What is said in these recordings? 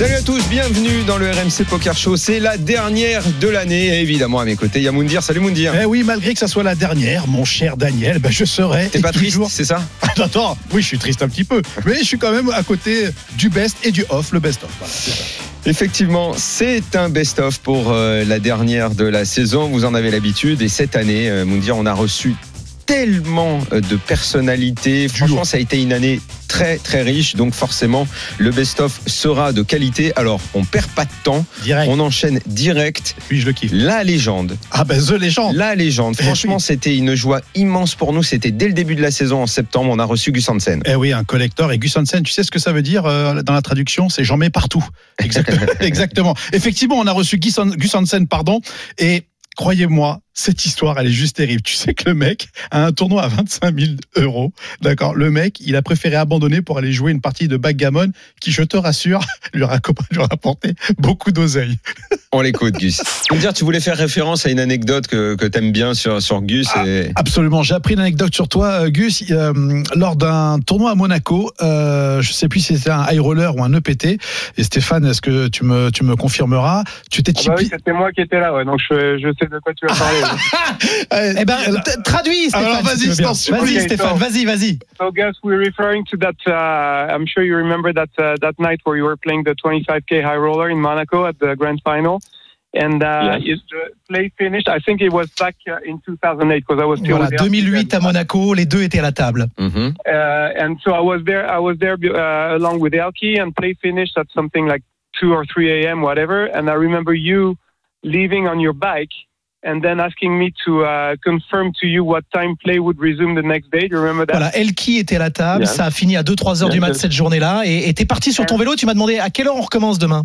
Salut à tous, bienvenue dans le RMC Poker Show. C'est la dernière de l'année. Et évidemment, à mes côtés, il y a Moundir. Salut Moundir. Eh oui, malgré que ça soit la dernière, mon cher Daniel, ben je serai. T'es pas triste, c'est ça Attends, attends, oui, je suis triste un petit peu. Mais je suis quand même à côté du best et du off, le best-of. Voilà. Effectivement, c'est un best-of pour euh, la dernière de la saison. Vous en avez l'habitude. Et cette année, euh, Moundir, on a reçu tellement euh, de personnalités. Franchement, ça a été une année très très riche. Donc forcément, le best-of sera de qualité. Alors, on perd pas de temps. Direct. On enchaîne direct. Puis je le kiffe. La légende. Ah ben, The Legend. La légende. Eh Franchement, oui. c'était une joie immense pour nous. C'était dès le début de la saison en septembre. On a reçu Gus Hansen. Eh oui, un collector. Et Gus Hansen, tu sais ce que ça veut dire euh, dans la traduction? C'est j'en mets partout. Exactement. Exactement. Effectivement, on a reçu Gus Hansen, pardon. Et croyez-moi, cette histoire, elle est juste terrible. Tu sais que le mec a un tournoi à 25 000 euros. D'accord? Le mec, il a préféré abandonner pour aller jouer une partie de backgammon qui, je te rassure, lui aura, lui aura apporté beaucoup d'oseille. On l'écoute, Gus. Tu me dire, tu voulais faire référence à une anecdote que, que t'aimes bien sur, sur Gus. Ah, et... Absolument. J'ai appris une anecdote sur toi, euh, Gus. Euh, lors d'un tournoi à Monaco, euh, je sais plus si c'était un high roller ou un EPT. Et Stéphane, est-ce que tu me, tu me confirmeras? Tu t'es Ah bah oui, c'était moi qui étais là, ouais, donc je, je sais de quoi tu vas parler. Eh ben, t- traduis, Stéphane. Alors, vas-y, si Stéphane, so- vas-y, vas-y. so, Gus, we're referring to that. Uh, I'm sure you remember that uh, that night where you were playing the 25k high roller in Monaco at the grand final, and uh, Yes. the play finished. I think it was back uh, in 2008 because I was still Voilà, with the 2008 à Monaco, les deux étaient à la table. Mhm. Uh, and so I was there. I was there uh, along with Elky, and play finished at something like 2 or 3 a.m. whatever. And I remember you leaving on your bike. And then asking me to uh, confirm to you what time play would resume the next day. Do you remember that? Voilà, Elki était à la table, Yes. ça a fini à 2-3 heures du Yes, mat cette journée-là, et t'es parti sur ton vélo, tu m'as demandé à quelle heure on recommence demain?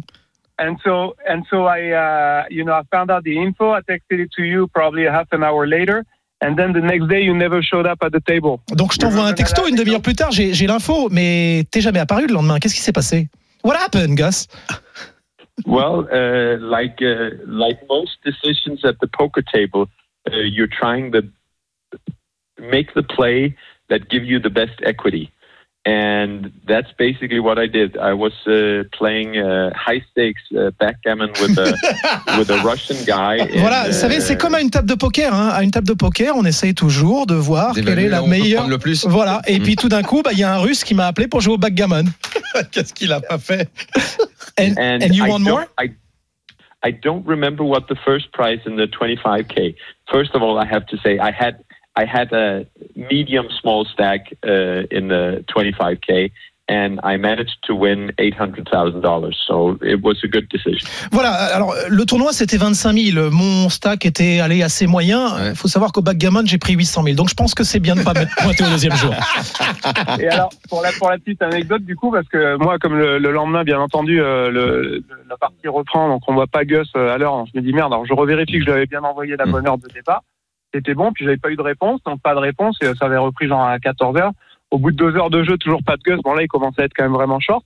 And so, and so I, uh, you know, I found out the info. I texted it to you probably half an hour later, and then the next day you never showed up at the table. Donc je t'envoie un texto une demi-heure plus tard, j'ai j'ai l'info, mais t'es jamais apparu le lendemain. Qu'est-ce qui s'est passé? What happened, Gus? Well, uh, like uh, like most decisions at the poker table, uh, you're trying to make the play that give you the best equity, and that's basically what I did. I was uh, playing uh, high stakes uh, backgammon with a with a Russian guy. and, Voilà, vous savez, c'est uh, comme à une table de poker. Hein. À une table de poker, on essaye toujours de voir quelle est la meilleure. le plus. Voilà, et puis tout d'un coup, bah, il y a un Russe qui m'a appelé pour jouer au backgammon. Qu'est-ce qu'il a pas fait? And, and, and you I want more? I, I don't remember what the first prize in the 25k. First of all, I have to say I had I had a medium small stack uh, in the 25k, and I managed to win eight hundred thousand dollars. So it was a good decision. Voilà, alors le tournoi c'était 25 000. Mon stack était allé assez moyen. Il Ouais. faut savoir qu'au backgammon, j'ai pris 800 000. Donc je pense que c'est bien de ne pas mettre pointé au deuxième jour. Et alors, pour la, pour la petite anecdote, du coup, parce que moi, comme le, le lendemain, bien entendu, euh, le, la partie reprend, donc on voit pas Gus euh, à l'heure, je me dis merde, alors je revérifie que je lui avais bien envoyé la bonne heure de départ. C'était bon, puis j'avais pas eu de réponse, donc pas de réponse, et euh, ça avait repris genre à 14 heures. Au bout de deux heures de jeu, toujours pas de Gus. Bon, là, il commençait à être quand même vraiment short.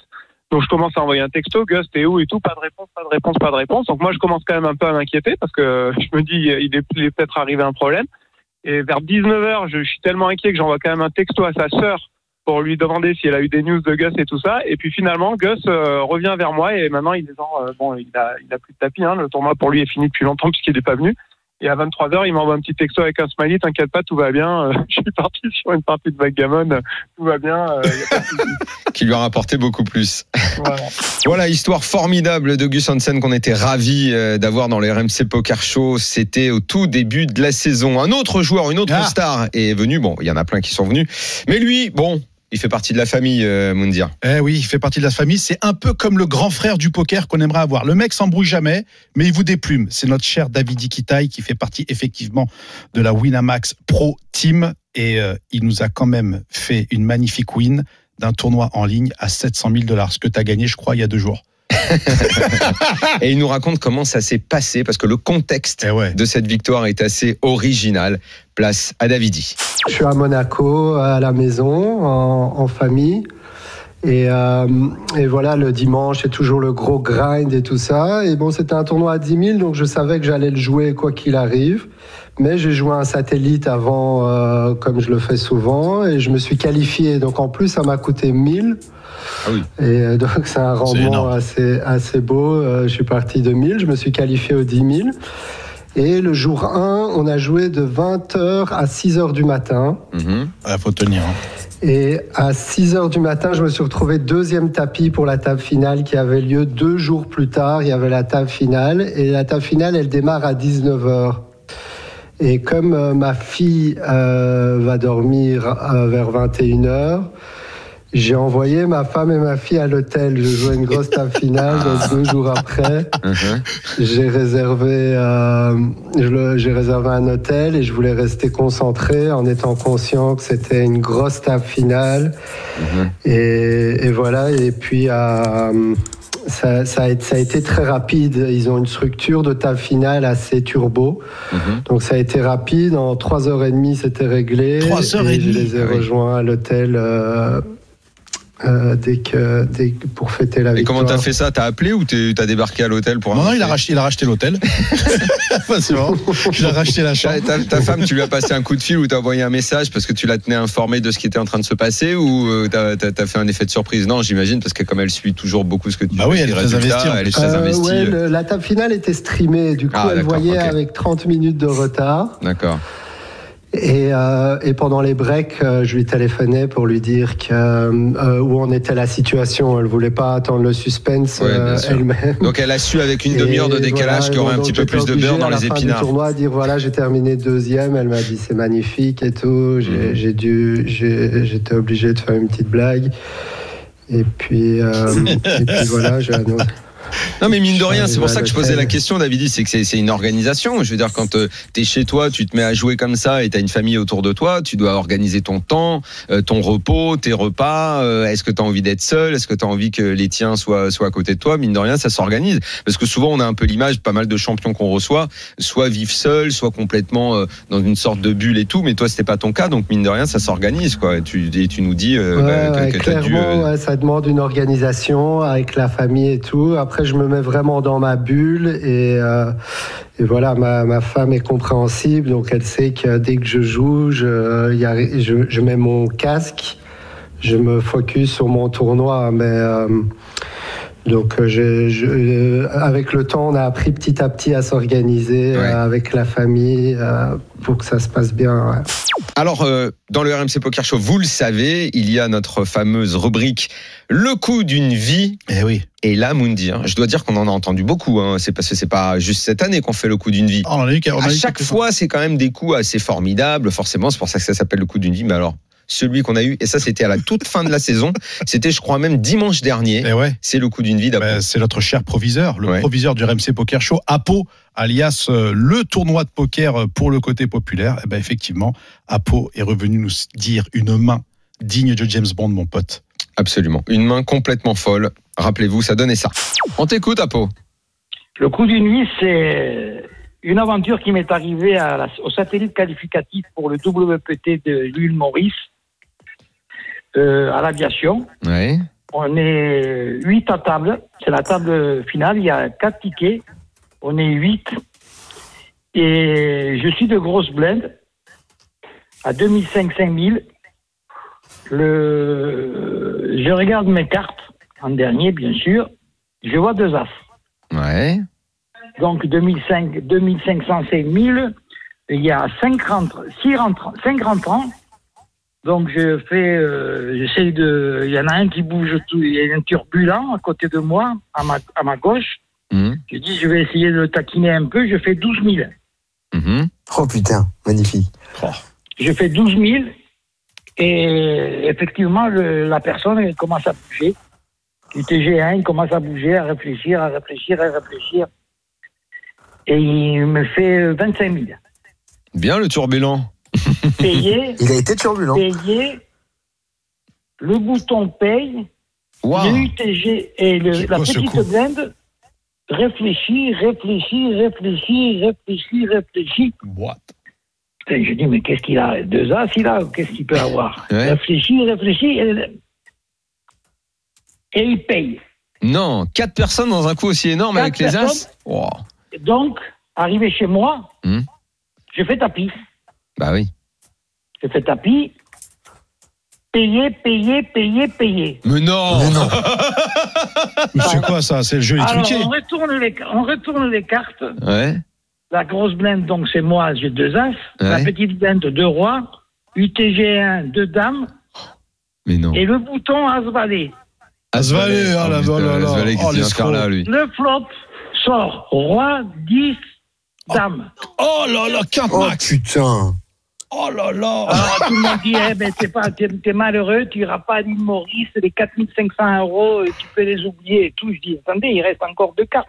Donc je commence à envoyer un texto, Gus, t'es où et tout, pas de réponse, pas de réponse, pas de réponse. Donc moi, je commence quand même un peu à m'inquiéter parce que je me dis, il est, peut-être arrivé un problème. Et vers 19h, je, suis tellement inquiet que j'envoie quand même un texto à sa sœur pour lui demander si elle a eu des news de Gus et tout ça. Et puis finalement, Gus euh, revient vers moi et maintenant il est genre, euh, bon, il a, il a plus de tapis. Hein, le tournoi pour lui est fini depuis longtemps puisqu'il n'est pas venu. Et à 23h, il m'envoie un petit texto avec un smiley, t'inquiète pas, tout va bien. Euh, je suis parti sur une partie de backgammon, tout va bien. euh, y a pas de souci. Qui lui a rapporté beaucoup plus. Voilà. Voilà, histoire formidable de Gus Hansen qu'on était ravis euh, d'avoir dans les RMC Poker Show. C'était au tout début de la saison. Un autre joueur, une autre Ah. star est venu. Bon, il y en a plein qui sont venus. Mais lui, bon, il fait partie de la famille, euh. Eh oui, il fait partie de la famille. C'est un peu comme le grand frère du poker qu'on aimerait avoir. Le mec s'embrouille jamais, mais il vous déplume. C'est notre cher David Iquitaï qui fait partie effectivement de la Winamax Pro Team. Et euh, il nous a quand même fait une magnifique win d'un tournoi en ligne à 700 000 dollars. Ce que tu as gagné, je crois, il y a deux jours. Et il nous raconte comment ça s'est passé, parce que le contexte Eh ouais. de cette victoire est assez original. Place à Davidi. Je suis à Monaco, à la maison, en, en famille. Et, euh, et voilà, le dimanche, c'est toujours le gros grind et tout ça. Et bon, c'était un tournoi à 10 000, donc je savais que j'allais le jouer quoi qu'il arrive. Mais j'ai joué un satellite avant, euh, comme je le fais souvent, et je me suis qualifié. Donc en plus, ça m'a coûté 1000. Ah oui. Et euh, donc c'est un rendement assez, assez, beau. Euh, je suis parti de 1000, je me suis qualifié aux 10 000. Et le jour 1, on a joué de 20h à 6h du matin. Mhm. Il faut tenir. hein. Et à 6 heures du matin, je me suis retrouvé deuxième tapis pour la table finale qui avait lieu deux jours plus tard. Il y avait la table finale et la table finale, elle démarre à 19 heures. Et comme euh, ma fille euh, va dormir euh, vers 21 heures, j'ai envoyé ma femme et ma fille à l'hôtel. Je jouais une grosse table finale donc deux jours après. Mhm. J'ai réservé, euh, j'ai réservé un hôtel et je voulais rester concentré en étant conscient que c'était une grosse table finale. Mhm. Et, et voilà. Et puis euh, ça, ça, a été, ça a été très rapide. Ils ont une structure de table finale assez turbo. Mhm. Donc ça a été rapide. En 3h30, c'était réglé. Trois heures et et Je demie. les ai Ah rejoints à l'hôtel. euh, euh, dès que, dès que- pour fêter la Et victoire. comment t'as fait ça? T'as appelé ou t'as débarqué à l'hôtel pour Non, non, il a racheté, il a racheté l'hôtel. Bon. Il a racheté la Ta, chambre. ta- ta femme, tu lui as passé un coup de fil ou t'as envoyé un message parce que tu la tenais informée de ce qui était en train de se passer ou euh, t'as as, fait un effet de surprise? Non, j'imagine parce que comme elle suit toujours beaucoup ce que tu Bah oui, elle est très investie, elle est très Euh, investie. ouais, le- la table finale était streamée, du coup Ah, elle voyait ok. avec 30 minutes de retard. D'accord. Et, euh, et pendant les breaks, euh, je lui téléphonais pour lui dire que, euh, où en était la situation. Elle voulait pas attendre le suspense Ouais, elle-même. Donc elle a su avec une demi-heure de décalage voilà, qu'il y aurait un petit peu plus de beurre dans à la les fin du épinards. tournoi dire voilà j'ai terminé deuxième. Elle m'a dit c'est magnifique et tout. J'ai Mhm. dû j'étais obligé de faire une petite blague. Et puis, et puis voilà, j'ai annoncé. Non mais mine de rien, c'est pour ça que je posais la question, David, c'est que c'est- une organisation. Je veux dire, quand tu t'es chez toi, tu te mets à jouer comme ça et t'as une famille autour de toi, tu dois organiser ton temps, euh, ton repos, tes repas. euh, Est-ce que tu as envie d'être seul? Est-ce que tu as envie que les tiens soient, soient à côté de toi? Mine de rien, ça s'organise. Parce que souvent, on a un peu l'image, pas mal de champions qu'on reçoit, soit vivent seuls, soit complètement euh, dans une sorte de bulle et tout. Mais toi, c'était pas ton cas, donc mine de rien, ça s'organise. quoi. Et tu, et tu nous dis euh, Ouais, bah, ouais, que, que t'as dû... euh, ouais, ça demande une organisation avec la famille et tout. Après, je me mets vraiment dans ma bulle et, euh, et voilà, ma, ma femme est compréhensible, donc elle sait que dès que je joue, je, il y a- je, je mets mon casque, je me focus sur mon tournoi, mais euh, donc euh, je, je- euh, avec le temps, on a appris petit à petit à s'organiser Ouais. euh, avec la famille euh, pour que ça se passe bien. ouais. Alors, euh, dans le RMC Poker Show, vous le savez, il y a notre fameuse rubrique Le coup d'une vie. Eh oui. Et là, Mundi, hein, je dois dire qu'on en a entendu beaucoup. Hein, c'est parce que c'est pas juste cette année qu'on fait le coup d'une vie. Oh, on en a eu, on à chaque fois, c'est quand même des coups assez formidables. Forcément, c'est pour ça que ça s'appelle le coup d'une vie. Mais alors, celui qu'on a eu, et ça, c'était à la toute fin de la saison. C'était, je crois, même dimanche dernier. Eh ouais. C'est le coup d'une vie. Ben, c'est notre cher proviseur, le Ouais. proviseur du RMC Poker Show, Apo, alias euh, le tournoi de poker euh, pour le côté populaire. Eh ben, effectivement, Apo est revenu nous dire une main digne de James Bond, mon pote. Absolument. Une main complètement folle. Rappelez-vous, ça donnait ça. On t'écoute, Apo. Le coup d'une nuit, c'est une aventure qui m'est arrivée à la- au satellite qualificatif pour le WPT de l'île Maurice, euh, à l'aviation. Ouais. On est huit à table. C'est la table finale. Il y a quatre tickets. On est huit. Et je suis de grosse blinde à 2005-5000. Le... Je regarde mes cartes en dernier, bien sûr. Je vois deux as. Ouais. Donc 2005, 2500, c'est 1000. Il y a 5 rentrants, 6 rentrants, 5 rentrants. Donc je fais, euh, j'essaye de, il y en a un qui bouge tout, il y a un turbulent à côté de moi, à ma, à ma gauche. Mhm. Je dis, je vais essayer de le taquiner un peu, je fais 12 000. Mhm. Oh putain, magnifique. Je fais 12 000 et effectivement, le- la personne elle commence à bouger. Du TG1, il commence à bouger, à réfléchir, à réfléchir, à réfléchir. Et il me fait 25 000. Bien le turbulent. Payé, Il a été turbulent. payé, le bouton paye, Waouh. le UTG et le- la petite blinde réfléchit, réfléchit, réfléchit, réfléchit, réfléchit. What? Et je dis, mais qu'est-ce qu'il a Deux as, il a Qu'est-ce qu'il peut avoir? Ouais. Réfléchit, réfléchit. et- et il paye. Non, quatre personnes dans un coup aussi énorme Quatre avec les As? Wow. Donc, arrivé chez moi, Hmm. je fais tapis. Bah oui. Je fais tapis. Payer, payer, payer, payer. Mais non, Mais C'est quoi ça? C'est le jeu Alors, truqué. on retourne, les, on retourne les cartes. Ouais. La grosse blinde, donc c'est moi, j'ai deux as. La petite blinde, deux rois. UTG1, deux dames. Mais non. Et le bouton as-valet. Asvalé, oh là putain, là là Oh, là, lui Le flop sort roi, 10, dame. Oh là là, 4 Oh max. putain. Oh là là. Alors tout le monde dit, eh ben, t'es pas, t'es, t'es malheureux, tu iras pas à l'île Maurice, les 4500 euros, euh, tu peux les oublier et tout. Je dis, attendez, il reste encore deux cartes.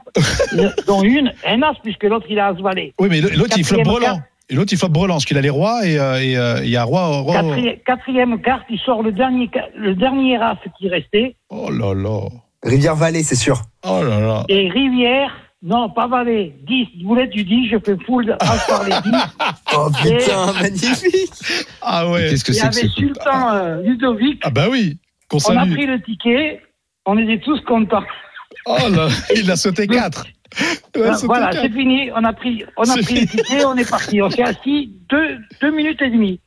dont une, un as, puisque l'autre, il a as-valet. Oui, mais l'autre, il floppe brelan. Et l'autre, il floppe brelan, parce qu'il a les rois et euh, et, euh, il y a roi. roi- Quatrième, quatrième carte, il sort le dernier, le dernier as qui restait. Oh là là. Rivière-Vallée, c'est sûr. Oh là là. Et Rivière, non, pas valet, 10. Boulette, tu dis, je fais full as par les 10. Oh Et- putain, magnifique. Ah ouais. Qu'est-ce que Il y c'est que avait ce Sultan euh, Ludovic. Ah bah oui. On a pris le ticket. On était tous contents. Oh là, il a sauté 4. voilà, c'est fini. On a pris, on a pris le ticket. On est parti. On s'est assis deux, deux minutes et demie.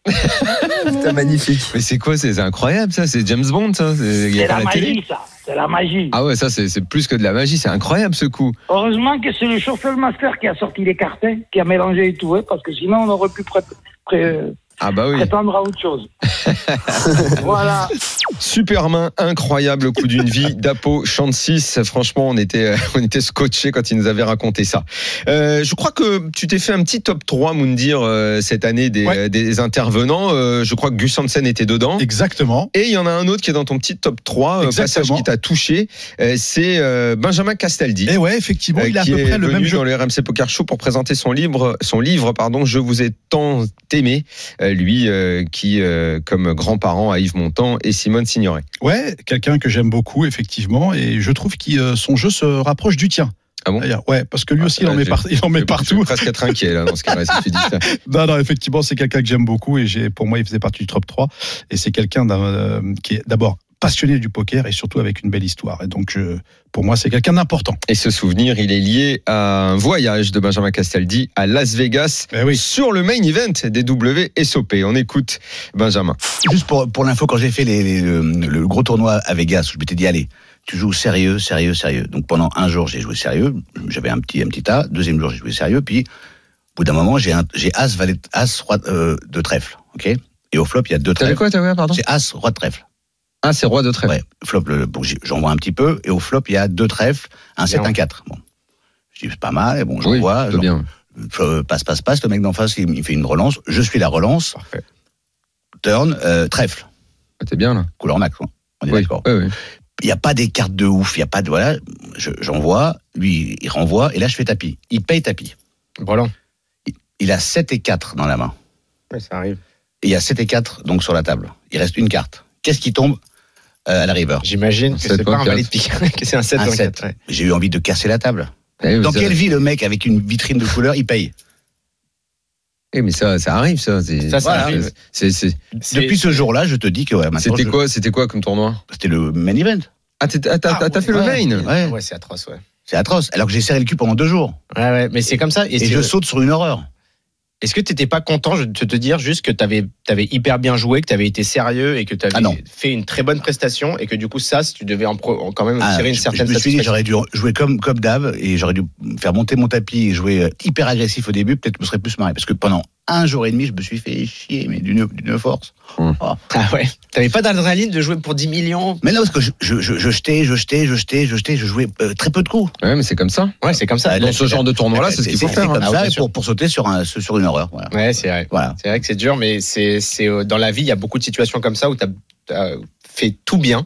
Putain, magnifique. Mais c'est quoi C'est incroyable ça, c'est James Bond ça C'est il y a C'est pas la la télé magie, ça. C'est la magie. Ah ouais, ça c'est plus que de la magie, c'est incroyable ce coup. Heureusement que c'est le chauffeur master qui a sorti les cartes, qui a mélangé et tout, hein, parce que sinon on aurait pu pré- pré- Ah bah oui. prétendre à autre chose. voilà. Super main, incroyable coup d'une vie d'Apo Chantis. Franchement, on était, euh, on était scotché quand il nous avait raconté ça. Euh, je crois que tu t'es fait un petit top 3, Moundir, euh, cette année des, Ouais. des intervenants. Euh, je crois que Gus Hansen était dedans. Exactement. Et il y en a un autre qui est dans ton petit top 3, euh, passage qui t'a touché. Euh, c'est euh, Benjamin Castaldi. Et ouais, effectivement, euh, il a à peu est près le venu même jeu. dans le RMC Poker Show pour présenter son livre, son livre pardon, Je vous ai tant aimé, lui euh, qui, euh, comme grand-parent à Yves Montand et Simone Signoret. Ouais, quelqu'un que j'aime beaucoup, effectivement, et je trouve que euh, son jeu se rapproche du tien. Ah bon? Ouais, parce que lui Ah, aussi, il en là, met, par- il en met Je vais partout. presque être inquiet là, dans ce cas-là, si tu dis ça. Non, non, effectivement, c'est quelqu'un que j'aime beaucoup et pour moi, il faisait partie du top 3. Et c'est quelqu'un euh, qui est d'abord passionné du poker et surtout avec une belle histoire. Et donc, je- pour moi, c'est quelqu'un d'important. Et ce souvenir, il est lié à un voyage de Benjamin Castaldi à Las Vegas Eh oui. sur le main event des WSOP. On écoute Benjamin. Juste pour, pour l'info, quand j'ai fait les- les- le, le gros tournoi à Vegas, je m'étais dit, allez, tu joues sérieux, sérieux, sérieux. Donc pendant un jour, j'ai joué sérieux. J'avais un petit, un petit tas. Deuxième jour, j'ai joué sérieux. Puis, au bout d'un moment, j'ai un- j'ai As, valet, As, roi euh, de trèfle. OK? Et au flop, il y a deux T'avais trèfles. quoi, pardon? C'est As, roi de trèfle. Ah, c'est roi de trèfle. Ouais, flop, le, bon, j'ai- j'en vois un petit peu. Et au flop, il y a deux trèfles, un 7, Bien. un 4. Bon. Je dis, c'est pas mal. Et bon, j'en Oui, vois. bien. euh, passe, passe, passe. Le mec d'en face, il, il fait une relance. Je suis la relance. Parfait. Turn, euh, trèfle. Ah, T'es bien là. Couleur max. quoi. On est Oui, d'accord. oui, oui. Il n'y a pas des cartes de ouf. Il y a pas de. Voilà. Je- J'envoie. lui, il renvoie. Et là, je fais tapis. Il paye tapis. Brelan. Il, il a 7 et 4 dans la main. Ouais, ça arrive. Et il y a 7 et 4 donc sur la table. Il reste une carte. Qu'est-ce qui tombe? À la river J'imagine que c'est pas un valet de pique, que c'est un 7 Un ou un sept. 4. ouais. J'ai eu envie de casser la table. Eh, Dans quelle avez- vie le mec avec une vitrine de couleur, il paye? Eh, mais ça, ça arrive, ça. C'est- Ça, ça voilà. arrive. C'est- c'est- C'est- Depuis ce jour-là, je te dis que ouais, maintenant, C'était je- quoi, c'était quoi comme tournoi? C'était le main event. Ah, ah, t'as Ah, fait ouais. le main Ouais. Ouais, c'est atroce, ouais. C'est atroce. Alors que j'ai serré le cul pendant deux jours. Ouais, ouais, mais c'est comme ça. Et, je saute sur une horreur. Est-ce que tu n'étais pas content de te dire juste que tu avais, hyper bien joué, que tu avais été sérieux et que tu avais Ah fait une très bonne prestation et que du coup, ça, tu devais en pro- quand même Ah, tirer une je- certaine je me suis dit, satisfaction j'aurais dû jouer comme, comme d'hab et j'aurais dû faire monter mon tapis et jouer euh, hyper agressif au début. Peut-être que je me serais plus marré. Parce que pendant un jour et demi, je me suis fait chier, mais d'une force. Ah ouais. T'avais pas d'adrénaline de jouer pour 10 millions? Mais non, parce que je, je, je, je jetais, je jetais, je jetais, je jetais, je jouais euh, très peu de coups. Ouais, mais c'est comme ça. Ouais, c'est comme ça. Dans ce genre de tournoi-là, c'est ce qu'il faut faire. comme hein. ça sûr. pour, pour sauter sur, un, sur une horreur. Voilà. Ouais, c'est vrai. voilà. C'est vrai que c'est dur, mais c'est, c'est euh, dans la vie, il y a beaucoup de situations comme ça où tu as, fait tout bien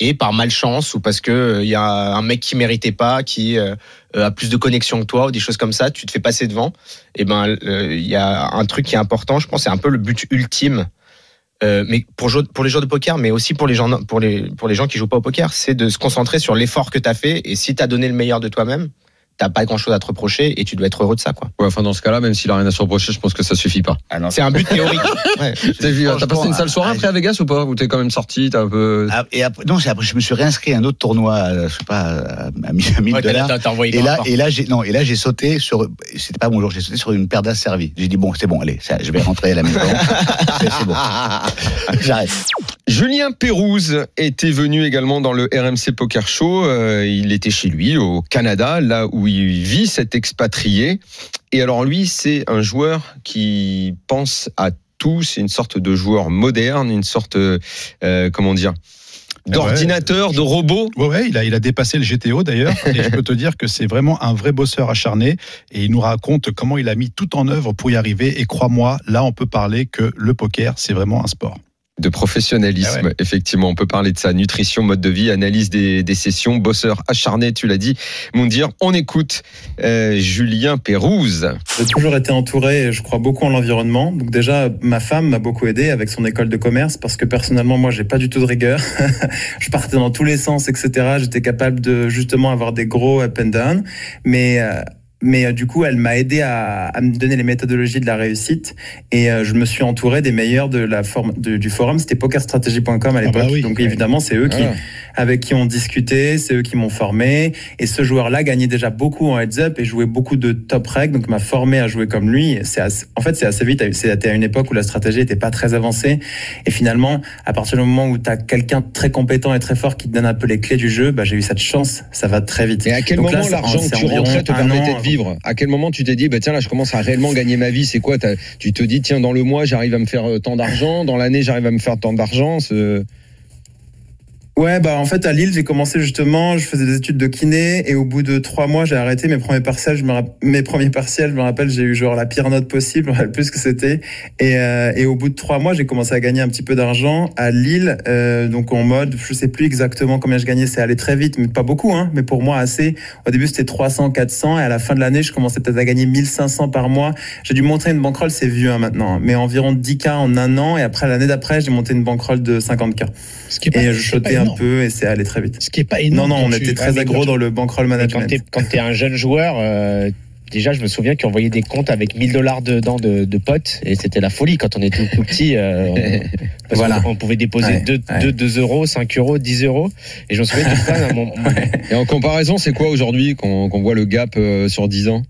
et par malchance ou parce que euh, il y a un mec qui méritait pas, qui euh, a plus de connexion que toi ou des choses comme ça, tu te fais passer devant. Et ben, euh, il y a un truc qui est important, je pense, c'est un peu le but ultime. euh, mais pour les joueurs de poker, mais aussi pour les gens, pour les, pour les gens qui jouent pas au poker, c'est de se concentrer sur l'effort que tu as fait. Et si tu as donné le meilleur de toi-même, t'as pas grand chose à te reprocher et tu dois être heureux de ça, quoi. Ouais, enfin, dans ce cas-là, même s'il a rien à se reprocher, je pense que ça suffit pas. Ah non, C'est un but théorique. Ouais. T'as vu, t'as passé une sale soirée ah, après à Vegas ou pas? Ou t'es quand même sorti T'as un peu. Ah, et après, non, c'est après, je me suis réinscrit à un autre tournoi, euh, je sais pas, à, à 1000 Ouais, t'as- dollars. t'as- t'as envoyé Et là, et là, j'ai, non, et là, j'ai sauté sur, c'était pas mon jour, j'ai sauté sur une paire d'as servies. J'ai dit, bon, c'est bon, allez, ça, je vais rentrer à la maison. c'est, c'est bon. J'arrête. Julien Pérouse était venu également dans le RMC Poker Show. Euh, il était chez lui au Canada, là où il vit cet expatrié. Et alors lui, c'est un joueur qui pense à tout. C'est une sorte de joueur moderne, une sorte, euh, comment dire, d'ordinateur, de robot. Ouais, ouais, il a, il a dépassé le GTO d'ailleurs. et je peux te dire que c'est vraiment un vrai bosseur acharné. Et il nous raconte comment il a mis tout en œuvre pour y arriver. Et crois-moi, là, on peut parler que le poker, c'est vraiment un sport. De professionnalisme. Ah ouais. Effectivement, on peut parler de ça. Nutrition, mode de vie, analyse des, des sessions, bosseur acharné, tu l'as dit. Moundir, on écoute euh, Julien Pérouse. J'ai toujours été entouré, je crois beaucoup en l'environnement. Donc déjà, ma femme m'a beaucoup aidé avec son école de commerce parce que personnellement, moi, j'ai pas du tout de rigueur. je partais dans tous les sens, etc. J'étais capable de justement avoir des gros up and down. Mais euh, mais euh, du coup, elle m'a aidé à, à me donner les méthodologies de la réussite et euh, je me suis entouré des meilleurs de la forme de- du forum. C'était pokerstrategy.com à l'époque. bah oui. Donc évidemment, c'est eux qui Ah. avec qui on discutait, c'est eux qui m'ont formé. Et ce joueur-là gagnait déjà beaucoup en heads-up et jouait beaucoup de top reg, donc m'a formé à jouer comme lui. C'est en fait, c'est assez vite. C'était à une époque où la stratégie était pas très avancée. Et finalement, à partir du moment où tu as quelqu'un de très compétent et très fort qui te donne un peu les clés du jeu, bah, j'ai eu cette chance. Ça va très vite. Et à quel Donc moment l'argent que tu rentrais te permettait de vivre À quel moment tu t'es dit, bah, tiens, là, je commence à réellement gagner ma vie C'est quoi Tu te dis, tiens, dans le mois, j'arrive à me faire euh, tant d'argent. Dans l'année, j'arrive à me faire tant d'argent. Ouais, bah en fait à Lille j'ai commencé justement, je faisais des études de kiné et au bout de trois mois j'ai arrêté mes premiers partiels. Je me rapp- mes premiers partiels, je me rappelle, j'ai eu genre la pire note possible, rappelle plus que c'était. Et, euh, et au bout de trois mois j'ai commencé à gagner un petit peu d'argent à Lille, euh, donc en mode, je sais plus exactement combien je gagnais, c'est allé très vite, mais pas beaucoup, hein, mais pour moi assez. Au début c'était 300, 400 et à la fin de l'année je commençais peut-être à gagner 1500 par mois. J'ai dû monter une bankroll, c'est vieux hein, maintenant, mais environ 10K en un an et après l'année d'après j'ai monté une bankroll de 50K. Ce qui est pas- Et je un peu et c'est allé très vite. Ce qui est pas Non, énorme. non, on quand était tu- très Ah, aggro dans le bankroll Mais management. quand t'es quand t'es un jeune joueur, euh, déjà je me souviens qu'on envoyait des comptes avec 1000 dollars dedans de, de potes et c'était la folie quand on était tout, tout petit. euh, on, parce Voilà. qu'on- on pouvait déposer Ouais, 2, ouais. 2, euros, 5 euros, 10 euros. Et je me souviens mon- mon- Et en comparaison, c'est quoi aujourd'hui qu'on qu'on voit le gap euh, sur 10 ans?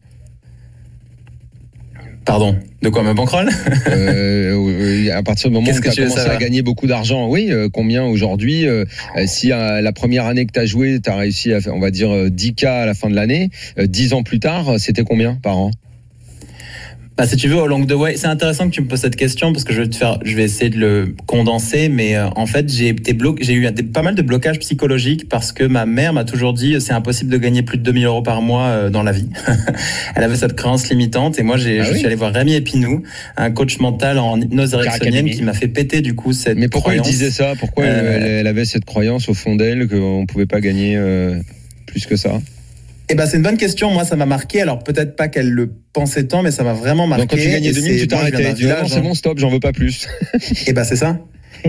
Pardon, de quoi ma bankroll Euh, à partir du moment où tu as commencé à gagner beaucoup d'argent, oui, euh, combien aujourd'hui euh, euh, Si euh, la première année que tu as joué, tu as réussi à faire, on va dire, euh, 10K à la fin de l'année, euh, 10 ans plus tard, c'était combien par an? Bah, si tu veux, au long the way, c'est intéressant que tu me poses cette question parce que je vais te faire, je vais essayer de le condenser, mais euh, en fait, j'ai été bloqué, j'ai eu des- pas mal de blocages psychologiques parce que ma mère m'a toujours dit c'est impossible de gagner plus de 2000 euros par mois euh, dans la vie. Elle avait cette créance limitante et moi, j'ai, Ah je oui suis allé voir Rémi Epinou, un coach mental en hypnose ericksonienne qui m'a fait péter du coup cette Mais pourquoi croyance. il disait ça? Pourquoi elle- Euh, elle, elle avait cette croyance au fond d'elle qu'on pouvait pas gagner euh, plus que ça? Eh ben, c'est une bonne question. Moi, ça m'a marqué. Alors, peut-être pas qu'elle le pensait tant, mais ça m'a vraiment marqué. Donc quand tu gagnais Et 2000, c'est- tu t'arrêtais. village, c'est bon, stop, j'en veux pas plus. Et ben c'est ça.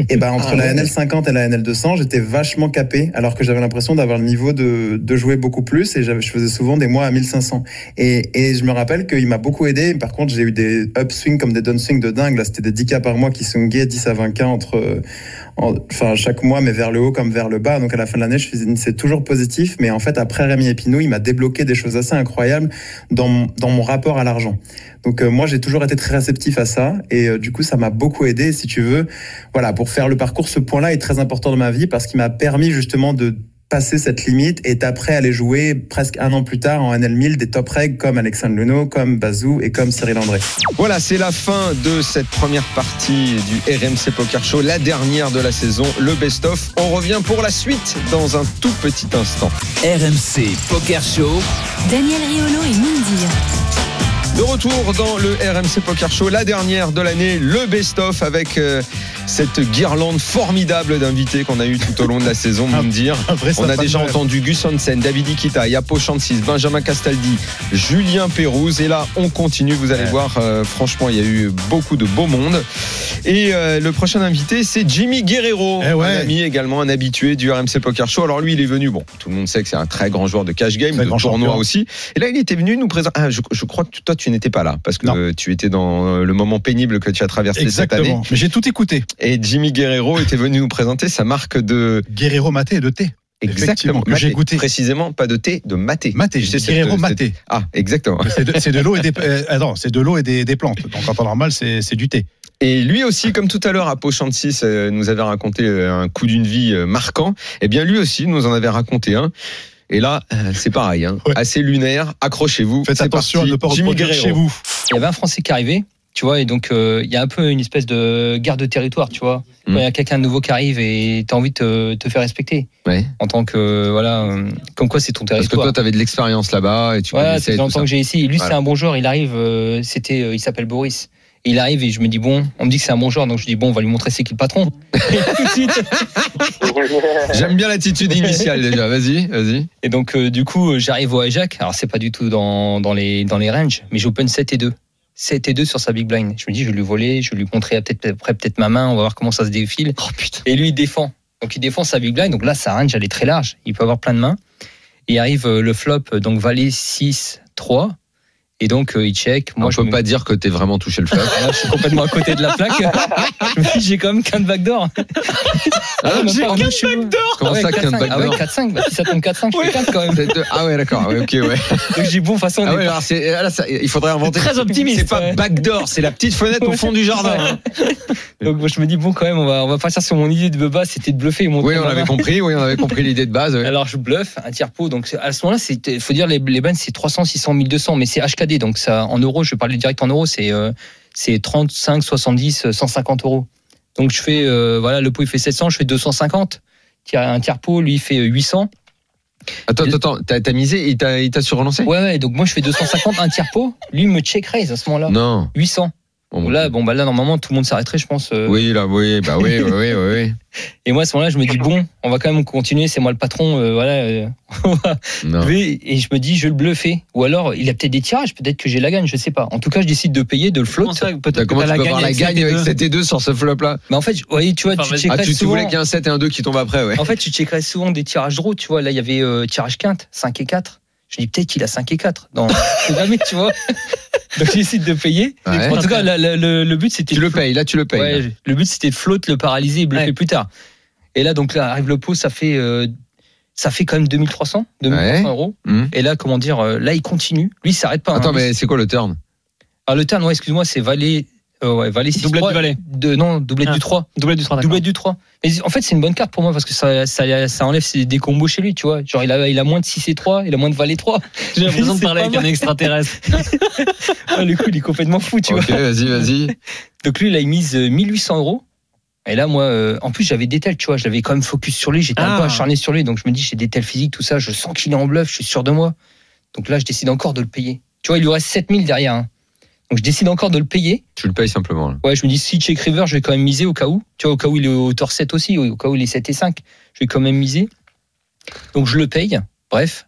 Et ben entre Ah la ouais. NL50 et la NL200, j'étais vachement capé, alors que j'avais l'impression d'avoir le niveau de, de jouer beaucoup plus, et je faisais souvent des mois à 1500. Et, et je me rappelle qu'il m'a beaucoup aidé. Par contre, j'ai eu des upswings comme des downswings de dingue. Là, c'était des 10K par mois qui swingaient 10 à 20K entre, en- enfin chaque mois, mais vers le haut comme vers le bas. Donc à la fin de l'année, je faisais, c'est toujours positif. Mais en fait, après Rémi Epinou, il m'a débloqué des choses assez incroyables dans, mon- dans mon rapport à l'argent. Donc euh, moi j'ai toujours été très réceptif à ça et euh, du coup ça m'a beaucoup aidé si tu veux. Voilà, pour faire le parcours ce point-là est très important dans ma vie parce qu'il m'a permis justement de passer cette limite et d'après aller jouer presque un an plus tard en NL1000 des top reg comme Alexandre Luno, comme Bazou et comme Cyril André. Voilà, c'est la fin de cette première partie du RMC Poker Show, la dernière de la saison, le best-of. On revient pour la suite dans un tout petit instant. RMC Poker Show. Daniel Riolo et Moundir. De retour dans le RMC Poker Show, la dernière de l'année, le best-of avec euh, cette guirlande formidable d'invités qu'on a eu tout au long de la saison, Un- dire. un vrai On a déjà entendu Gus Hansen, David Ikita, Yapo Chansis, Benjamin Castaldi, Julien Pérouse. Et là, on continue. Vous allez Ouais. voir, euh, franchement, il y a eu beaucoup de beau monde. Et euh, le prochain invité, c'est Jimmy Guerrero, Eh ouais. un ami également, un habitué du RMC Poker Show. Alors lui, il est venu. Bon, tout le monde sait que c'est un très grand joueur de cash game, de tournoi aussi. Et là, il était venu nous présenter. Ah, je, je crois que toi, tu n'étais pas là parce que tu étais dans euh, le moment pénible que tu as traversé cette année. Exactement. Mais j'ai tout écouté. Et Jimmy Guerrero était venu nous présenter sa marque de Guerrero maté et de thé. Exactement, que j'ai goûté. Précisément, pas de thé, de maté. Maté, Tu j'ai Guerrero cette- maté. Ah, exactement. C'est de, c'est de l'eau et des, euh, attends, c'est de l'eau et des, des plantes. Donc en temps normal, c'est c'est du thé. Et lui aussi, comme tout à l'heure, à Pochantis euh, nous avait raconté euh, un coup d'une vie euh, marquant. Eh bien, lui aussi nous en avait raconté un. Et là, euh, c'est pareil, hein. assez lunaire. Accrochez-vous. Faites C'est attention parti. à ne pas Jimmy reproduire chez vous. Il y avait un Français qui arrivait, tu vois, et donc euh, il y a un peu une espèce de garde de territoire, tu vois. Quand il y a quelqu'un de nouveau qui arrive et tu as envie de te, te faire respecter. Ouais. En tant que, voilà, euh, comme quoi c'est ton Parce que territoire. toi, tu avais de l'expérience là-bas et tu Ouais, connaissais c'est longtemps que j'ai ici. Lui, Voilà. c'est un bon joueur. Il arrive, euh, c'était, euh, il s'appelle Boris. Et il arrive et je me dis, bon, on me dit que c'est un bon joueur, donc je dis, bon, on va lui montrer c'est qui le patron. J'aime bien l'attitude initiale déjà. Vas-y, vas-y. Et donc, euh, du coup, euh, j'arrive au hijack. Alors, c'est pas du tout dans, dans, les, dans les ranges, mais j'open 7 et 2. 7 et 2 sur sa big blind. Je me dis, je vais lui voler, je vais lui montrer peut-être après peut-être ma main, on va voir comment ça se défile. Et lui, il défend. Donc, il défend sa big blind. Donc là, sa range, elle est très large. Il peut avoir plein de mains. Et arrive euh, le flop, donc valet 6, 3. Et donc, euh, il check. Moi, on je peut me- pas dire que t'es vraiment touché le flop. Là, je suis complètement à côté de la plaque. je j'ai quand même qu'un backdoor. Ah, même j'ai pas en qu'un deux cheveux. backdoor Comment Ah ouais, ça, qu'un 4-5. Ah ouais, backdoor 4-5. Bah, si ça tombe 4-5, je fais 4 quand même. Ah ouais, d'accord. Ouais, ok, ouais. Donc, je dis, bon, façon, on Ah ouais, pas- alors là, ça- il faudrait inventer. Très optimiste, C'est pas ouais. backdoor, c'est la petite fenêtre au fond du jardin. Donc moi, je me dis bon quand même on va on va partir sur mon idée de Bubba c'était de bluffer Oui, on avait compris. Oui, on avait compris l'idée de base. Alors je bluffe un tiers pot donc à ce moment-là c'est faut dire les les c'est 300 600 1200 mais c'est HKD donc ça en euros je vais parler direct en euros c'est euh, c'est 35 70 150 euros. Donc je fais euh, voilà le pot il fait 700 je fais 250 Tiers- un tiers pot lui il fait 800 Attends, attends, attends, t'as misé et t'as il t'a surrelancé? Ouais ouais donc moi je fais 250 un tiers pot lui il me check raise à ce moment-là. Non. 800 Donc là bon bah là normalement tout le monde s'arrêterait je pense euh, Oui, là, oui, bah oui, oui, oui, oui. Et moi, à ce moment-là, je me dis, bon, on va quand même continuer, c'est moi le patron, euh, voilà. euh, Non. et je me dis, je vais le bluffer. Ou alors, il a peut-être des tirages, peut-être que j'ai la gagne, je sais pas. En tout cas, je décide de payer, de le float. T'as- Comment tu peux avoir la gagne avec 7 et 2 sur ce flop-là? Mais en fait, oui, tu vois, tu Ah, checkerais tu, tu souvent. voulais qu'il y ait un 7 et un 2 qui tombent après, ouais. En fait, tu checkerais souvent des tirages draw, tu vois. Là, il y avait euh, tirage quinte, 5 et 4. Je dis, peut-être qu'il a 5 et 4. Non, c'est jamais, tu vois. Donc, je décide de payer. Ouais. En tout cas, la- la- le, le but, c'était. Tu de le payes, là, tu le payes. Ouais, le but c'était de float, le paralyser et bluffer plus tard. Et là donc là arrive le pot, ça fait euh, ça fait quand même 2300, 2300 Ouais. euros. Hum. Et là comment dire, euh, là il continue, lui il s'arrête pas. Attends, hein. mais c'est quoi le turn? Ah le turn, ouais, excuse-moi, c'est valet euh, ouais, valet 6 Doublette du valet. De non, doublette Ah, du 3. Doublette du 3, d'accord. Doublette du 3. Et en fait, c'est une bonne carte pour moi parce que ça, ça, ça enlève ses- des combos chez lui, tu vois. Genre, il a, il a moins de 6 et 3, il a moins de valet 3. J'ai l'impression de parler avec un extraterrestre. Ouais, le coup, il est complètement fou, tu Ok, vois. vas-y, vas-y. Donc lui, il a mise euh, 1800 euros. Et là, moi, euh, en plus, j'avais des tels, tu vois, je l'avais quand même focus sur lui, j'étais un Ah. peu acharné sur lui, donc je me dis, j'ai des tels physiques, tout ça, je sens qu'il est en bluff, je suis sûr de moi. Donc là, je décide encore de le payer. Tu vois, il lui reste 7000 derrière. hein. Donc je décide encore de le payer. Tu le payes simplement. là. Ouais, je me dis, si check river, je vais quand même miser au cas où. Tu vois, au cas où il est au hauteur 7 aussi, au cas où il est 7 et 5, je vais quand même miser. Donc je le paye, bref.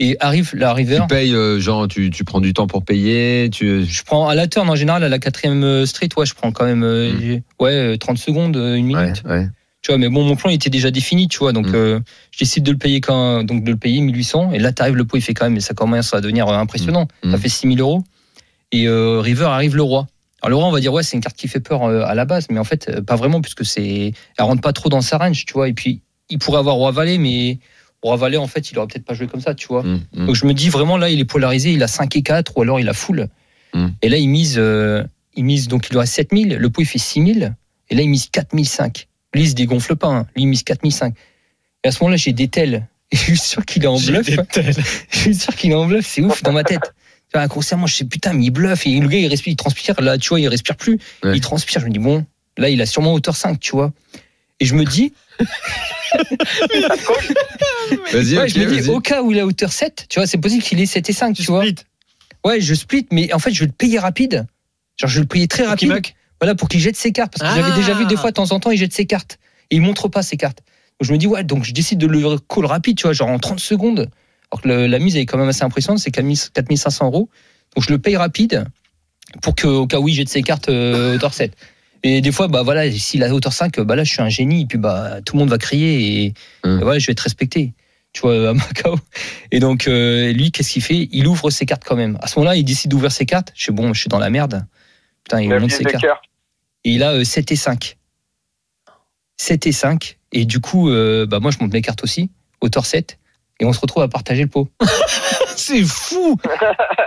Et arrive la river. Tu payes, euh, genre, tu, tu prends du temps pour payer. Tu... Je prends à la turn en général, à la quatrième euh, street, ouais, je prends quand même euh, j'ai- ouais, euh, 30 secondes, euh, une minute. Ouais, ouais. Tu vois, mais bon, mon plan il était déjà défini, tu vois, donc Mm. euh, je décide de le payer quand, donc de le payer 1800. Et là, t'arrives le pot, il fait quand même, ça commence à devenir impressionnant. Mm. Ça fait 6000 euros. Et euh, River arrive le roi. Alors le roi, on va dire ouais, c'est une carte qui fait peur euh, à la base, mais en fait euh, pas vraiment puisque c'est, elle rentre pas trop dans sa range, tu vois. Et puis il pourrait avoir roi valet, mais roi valet en fait, il aurait peut-être pas joué comme ça, tu vois. Hum, hum. Donc je me dis vraiment là, il est polarisé, il a 5 et 4 ou alors il a full. Mm. Et là, il mise, euh, il mise donc il reste 7000, le pot il fait 6000, et là il mise 4005. Lui, il se dégonfle pas, hein. lui il mise 4005. Et à ce moment-là, j'ai des tels. Et je suis sûr qu'il est en bluff. tels. je suis sûr qu'il est en bluff, c'est ouf dans ma tête. Tu vois, inconsciemment, je sais putain, mais il bluffe. Et le gars, il respire, il transpire. Là, tu vois, il respire plus. Ouais. Il transpire. Je me dis, bon, là, il a sûrement hauteur 5, tu vois. Et je me dis, Vas-y, ouais, ok, je me dis, vas-y. au cas où il a hauteur 7, tu vois, c'est possible qu'il ait 7 et 5, tu vois. Ouais, je split, mais en fait, je vais le payer rapide. Genre, je vais le payer très rapide. Voilà, pour qu'il jette ses cartes. Parce que j'avais Ah. déjà vu des fois, de temps en temps, il jette ses cartes. Et il montre pas ses cartes. Donc je me dis, ouais, donc je décide de le call rapide, tu vois, genre en 30 secondes. Alors que le- la mise est quand même assez impressionnante, c'est 4500 euros. Donc je le paye rapide pour qu'au cas où il jette ses cartes euh, hauteur 7. Et des fois, bah voilà, s'il a hauteur 5, bah là, je suis un génie, et puis bah tout le monde va crier, et, et voilà, je vais être respecté. Tu vois, à Macao. Et donc, euh, lui, qu'est-ce qu'il fait? Il ouvre ses cartes quand même. À ce moment-là, il décide d'ouvrir ses cartes. Je suis bon, je suis dans la merde. Putain, il La monte ses cartes. Et il a euh, 7 et 5. 7 et 5. Et du coup, euh, bah moi, je monte mes cartes aussi, hauteur 7. Et on se retrouve à partager le pot. C'est fou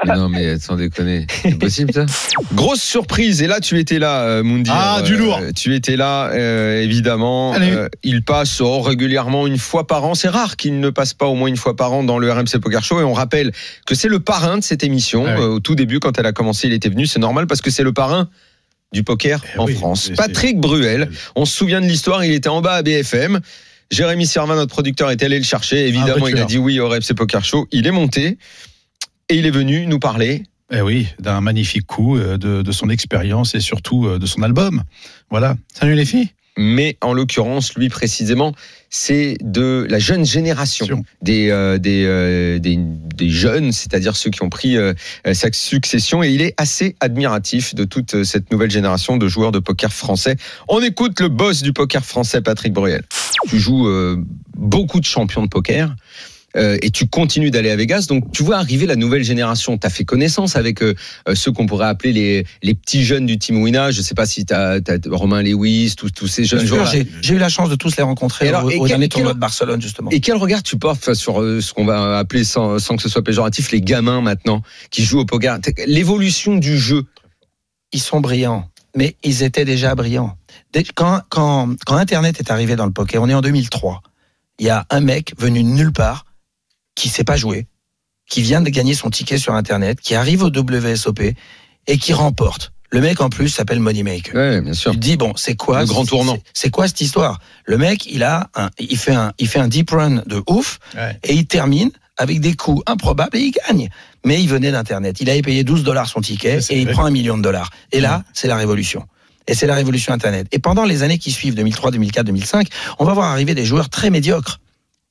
Mais non, mais sans déconner. C'est possible, ça Grosse surprise. Et là, tu étais là, euh, Moundir. Ah, du Euh, lourd. tu étais là, euh, évidemment. Euh, il passe oh, régulièrement une fois par an. C'est rare qu'il ne passe pas au moins une fois par an dans le RMC Poker Show. Et on rappelle que c'est le parrain de cette émission. Ah oui. Euh, au tout début, quand elle a commencé, il était venu. C'est normal parce que c'est le parrain du poker Eh en oui, France. Patrick Bruel. On se souvient de l'histoire. Il était en bas à BFM. Jérémy Servin, notre producteur, est allé le chercher. Évidemment, il a dit oui au RMC Poker Show. Il est monté. Et il est venu nous parler Eh oui, d'un magnifique coup, euh, de, de son expérience et surtout euh, de son album. Voilà. Salut les filles. Mais en l'occurrence, lui précisément, c'est de la jeune génération des, euh, des, euh, des, des jeunes, c'est-à-dire ceux qui ont pris euh, sa succession, et il est assez admiratif de toute cette nouvelle génération de joueurs de poker français. On écoute le boss du poker français, Patrick Bruel. Tu joues beaucoup de champions de poker. Euh, et tu continues d'aller à Vegas, donc tu vois arriver la nouvelle génération. Tu as fait connaissance avec euh, euh, ceux qu'on pourrait appeler les, les petits jeunes du Team Wina. Je sais pas si tu as, Romain Lewis, tous, tous ces jeunes joueurs. J'ai eu la chance de tous les rencontrer Et alors, au, et au quel- dernier tournoi de Barcelone, justement. Et quel regard tu portes sur euh, ce qu'on va appeler, sans, sans que ce soit péjoratif, les gamins maintenant qui jouent au poker? L'évolution du jeu. Ils sont brillants, mais ils étaient déjà brillants. Quand, quand, quand Internet est arrivé dans le poker, on est en 2003. Il y a un mec venu de nulle part qui sait pas jouer, qui vient de gagner son ticket sur Internet, qui arrive au WSOP et qui remporte. Le mec en plus s'appelle Moneymaker. Ouais, bien sûr. Tu te dis bon, c'est quoi Le grand tournant. c'est- quoi cette histoire? Le mec, il a, un, il fait un, il fait un deep run de ouf et il termine avec des coups improbables et il gagne. Mais il venait d'Internet. Il avait payé 12 dollars son ticket et il prend un million de dollars. Et là, c'est la révolution. Et c'est la révolution Internet. Et pendant les années qui suivent, 2003, 2004, 2005, on va voir arriver des joueurs très médiocres.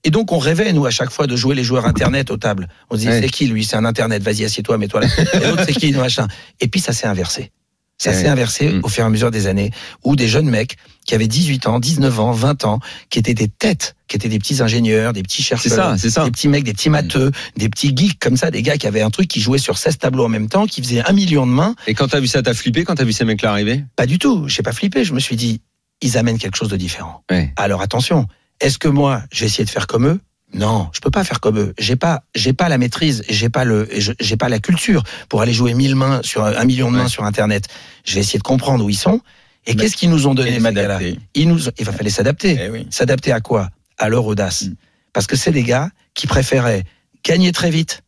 Et donc, on rêvait, nous, à chaque fois, de jouer les joueurs Internet aux tables. On se disait, Ouais. c'est qui, lui? C'est un Internet, vas-y, assieds-toi, mets-toi là. Et l'autre, c'est qui, machin? Et puis, ça s'est inversé. Ça Ouais. s'est inversé Mm. au fur et à mesure des années, où des jeunes mecs qui avaient 18 ans, 19 ans, 20 ans, qui étaient des têtes, qui étaient des petits ingénieurs, des petits chercheurs, ça, c'est ça. des petits mecs, des petits matheux, des petits geeks comme ça, des gars qui avaient un truc qui jouaient sur 16 tableaux en même temps, qui faisaient un million de mains. Et quand t'as vu ça, t'as flippé quand t'as vu ces mecs-là arriver? Pas du tout, j'ai pas flippé, je me suis dit, ils amènent quelque chose de différent. Ouais. Alors attention, est-ce que moi, je vais essayer de faire comme eux? Non, je peux pas faire comme eux. J'ai pas, j'ai pas la maîtrise, j'ai pas le, je- j'ai pas la culture pour aller jouer 1000 mains sur un million de mains sur Internet. Je vais essayer de comprendre où ils sont. Et qu'est-ce qu'ils nous ont donné ces gars-là m'adapter. Ils nous, il va falloir s'adapter. Eh oui. S'adapter à quoi? À leur audace. Mm. Parce que c'est des gars qui préféraient gagner très vite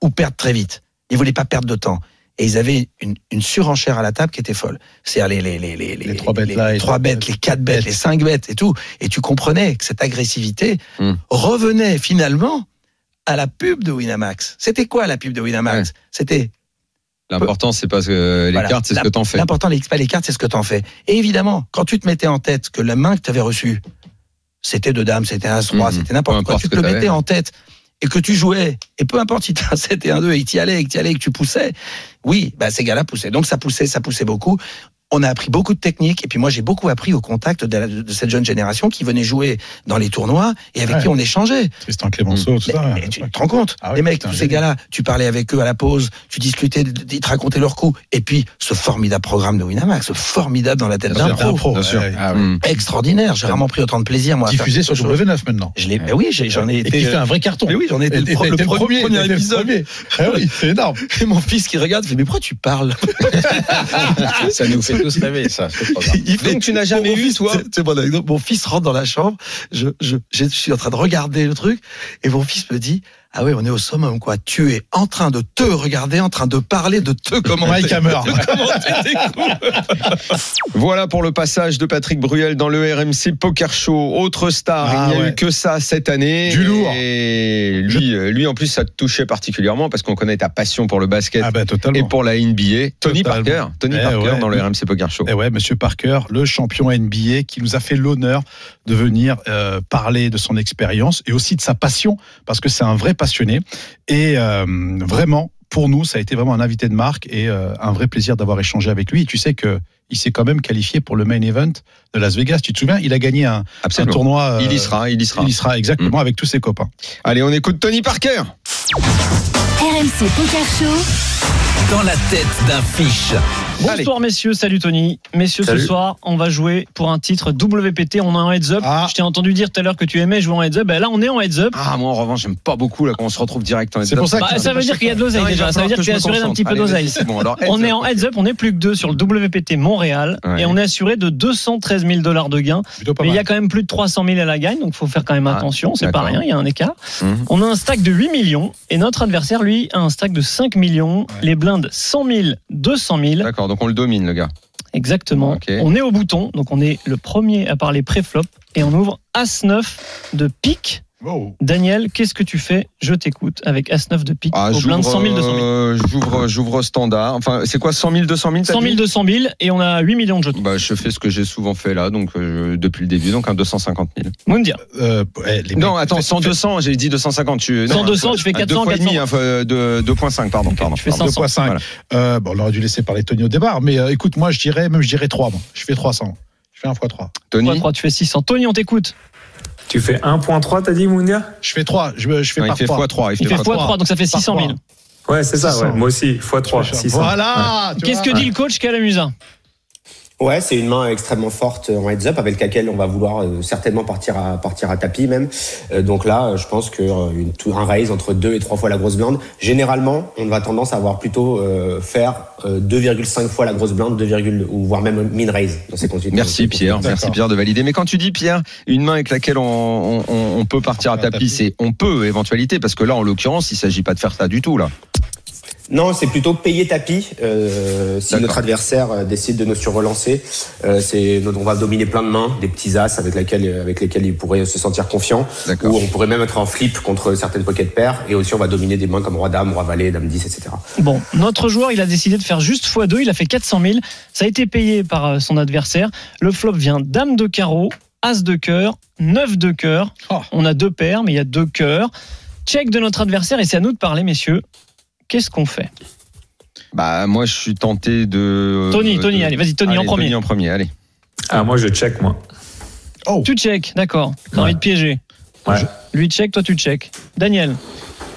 ou perdre très vite. Ils voulaient pas perdre de temps. Et ils avaient une, une surenchère à la table qui était folle. C'est-à-dire les, les, les, les, trois bêtes les- là les et trois bêtes, les quatre bêtes, les cinq bêtes et tout. Et tu comprenais que cette agressivité Mm. revenait finalement à la pub de Winamax. C'était quoi la pub de Winamax C'était L'important, c'est pas que les voilà. cartes, c'est ce que t'en fais. L'important, les, pas les cartes, c'est ce que t'en fais. Et évidemment, quand tu te mettais en tête que la main que tu avais reçue, c'était de dame, c'était un 3, Mhm. c'était n'importe quoi, tu te le t'avais. mettais en tête et que tu jouais, et peu importe si tu un 7 et un 2 et que tu y allais, et que tu allais, et que tu poussais, oui, bah, ces gars-là poussaient. Donc ça poussait, ça poussait beaucoup. On a appris beaucoup de techniques, et puis moi j'ai beaucoup appris au contact de, la- de cette jeune génération qui venait jouer dans les tournois et avec Ouais. qui on échangeait. Tristan Clémenceau, tout ça. Mais tu te rends compte Ah oui, Les mecs, putain, tous ces gars-là, tu parlais avec eux à la pause, tu discutais, ils te racontaient leurs coups. Et puis, ce formidable programme de Winamax, ce formidable dans la tête d'un sûr, pro. bien sûr. Ah oui. Extraordinaire. J'ai vraiment pris autant de plaisir, moi. Diffusé sur quelque chose. W9 maintenant. Je l'ai, ben oui, j'en ai Et été. qui fait un vrai carton. Mais oui, j'en ai été Et- le, et pro- le pro- premier, épisode. premier. Ah oui, c'est énorme. Et mon fils qui regarde, fait, mais pourquoi tu parles? Ça nous fait tous ça. Il fait- Donc, tu n'as jamais fils, toi c'est- mon. Mon fils rentre dans la chambre, je, je, je suis en train de regarder le truc, et mon fils me dit Ah oui, on est au summum, quoi. Tu es en train de te regarder, en train de parler, de te commenter. Mike Hammer. Voilà pour le passage de Patrick Bruel dans le RMC Poker Show. Autre star, Ah il n'y a ouais. eu que ça cette année. Du lourd. Et lui, euh, lui en plus, ça te touchait particulièrement parce qu'on connaît ta passion pour le basket Ah bah et pour la NBA. Tony Totalement. Parker, Tony Eh Parker ouais. dans le RMC Poker Show. Eh ouais, Monsieur Parker, le champion NBA, qui nous a fait l'honneur de venir euh, parler de son expérience et aussi de sa passion, parce que c'est un vrai passionné. Et euh, vraiment, pour nous, ça a été vraiment un invité de marque et euh, un vrai plaisir d'avoir échangé avec lui. Et tu sais que il s'est quand même qualifié pour le main event de Las Vegas. Tu te souviens Il a gagné un, tournoi. euh, Il y sera, il y sera. Il y sera exactement avec tous ses copains. Allez, on écoute Tony Parker. RMC Poker Show. Dans la tête d'un fiche. Bonsoir messieurs, salut Tony. Messieurs, Salut. ce soir, on va jouer pour un titre WPT. On est en heads up. Ah. Je t'ai entendu dire tout à l'heure que tu aimais jouer en heads up. Ben là, on est en heads up. Ah, moi en revanche, j'aime pas beaucoup là quand on se retrouve direct en heads C'est up. pour ça Bah, ça veut dire qu'il y a de l'oseille déjà. Ça veut dire que tu es assuré d'un petit peu d'oseille. bon, On est en heads up, on est plus que deux sur le WPT Montréal Ouais. et on est assuré de 213 000 dollars de gains. Mais il y a quand même plus de 300 000 à la gagne, donc il faut faire quand même Ah, attention. C'est pas rien, il y a un écart. Mhm. On a un stack de 8 millions et notre adversaire, lui, a un stack de 5 millions. Les blindes 100 000, 200 000. D'accord, donc on le domine, le gars. Exactement. On est au bouton, donc on est le premier à parler pré-flop et on ouvre As-9 de pique. Wow. Daniel, qu'est-ce que tu fais Je t'écoute avec As-9 de pique Ah, au blind 100 000, 200 000. euh, j'ouvre, j'ouvre standard. Enfin, c'est quoi 100 000, 200 000 t'as 100 000, dit 200 000 et on a 8 millions de jetons. Bah, je fais ce que j'ai souvent fait là, donc euh, depuis le début, donc un 250 000. Moundir. Euh, ouais, les Non, attends, 100, 200, j'ai dit 250. Tu, 100, non, 200, tu fais un 400, deux fois et demi, 400. hein, enfin, deux- 2.5, pardon. pardon, tu fais pardon. 500. 2.5. Voilà. Euh, bon, on aurait dû laisser parler Tony au départ, mais euh, écoute, moi je dirais, même je dirais 3, moi. Je fais 300. Je fais 1 x 3. Tony 3, tu fais 600. Tony, on t'écoute. Tu fais 1.3, t'as dit, Moundia Je fais 3, je, je fais Non, par il fait 3. x3. Il fait x3. x3, donc ça fait Par 600 000. trois. Ouais, c'est ça, 600. ouais. Moi aussi, x3, 600. Voilà Qu'est-ce que dit le coach Calamusa Ouais, c'est une main extrêmement forte en heads up avec laquelle on va vouloir euh, certainement partir à partir à tapis même. Euh, donc là, euh, je pense que euh, une, tout- un raise entre deux et trois fois la grosse blinde. Généralement, on va tendance à avoir plutôt euh, faire euh, 2,5 fois la grosse blinde, 2, ou voire même min raise dans ces conditions. Merci Pierre, merci. Pierre de valider. Mais quand tu dis Pierre, une main avec laquelle on, on- on peut partir à tapis, c'est on peut éventualité parce que là en l'occurrence il s'agit pas de faire ça du tout là. Non, c'est plutôt payer tapis. Euh, si notre adversaire euh, décide de nous surrelancer, euh, c'est on va dominer plein de mains, des petits as avec lesquels avec lesquels il pourrait se sentir confiant. D'accord. Ou on pourrait même être en flip contre certaines pocket paires. Et aussi, on va dominer des mains comme roi dame, roi valet, dame 10, etc. Bon, notre joueur, il a décidé de faire juste x2. Il a fait 400 000. Ça a été payé par euh, son adversaire. Le flop vient dame de carreau, as de cœur, 9 de cœur. Oh. On a deux paires, mais il y a deux cœurs. Check de notre adversaire et c'est à nous de parler, messieurs. Qu'est-ce qu'on fait Bah moi je suis tenté de. Tony, de- Tony, allez, vas-y, Tony en premier. Tony en premier, allez. Ah, moi, je check, moi. Tu check, d'accord. T'as envie de piéger. Ouais. Lui check, toi tu check. Daniel,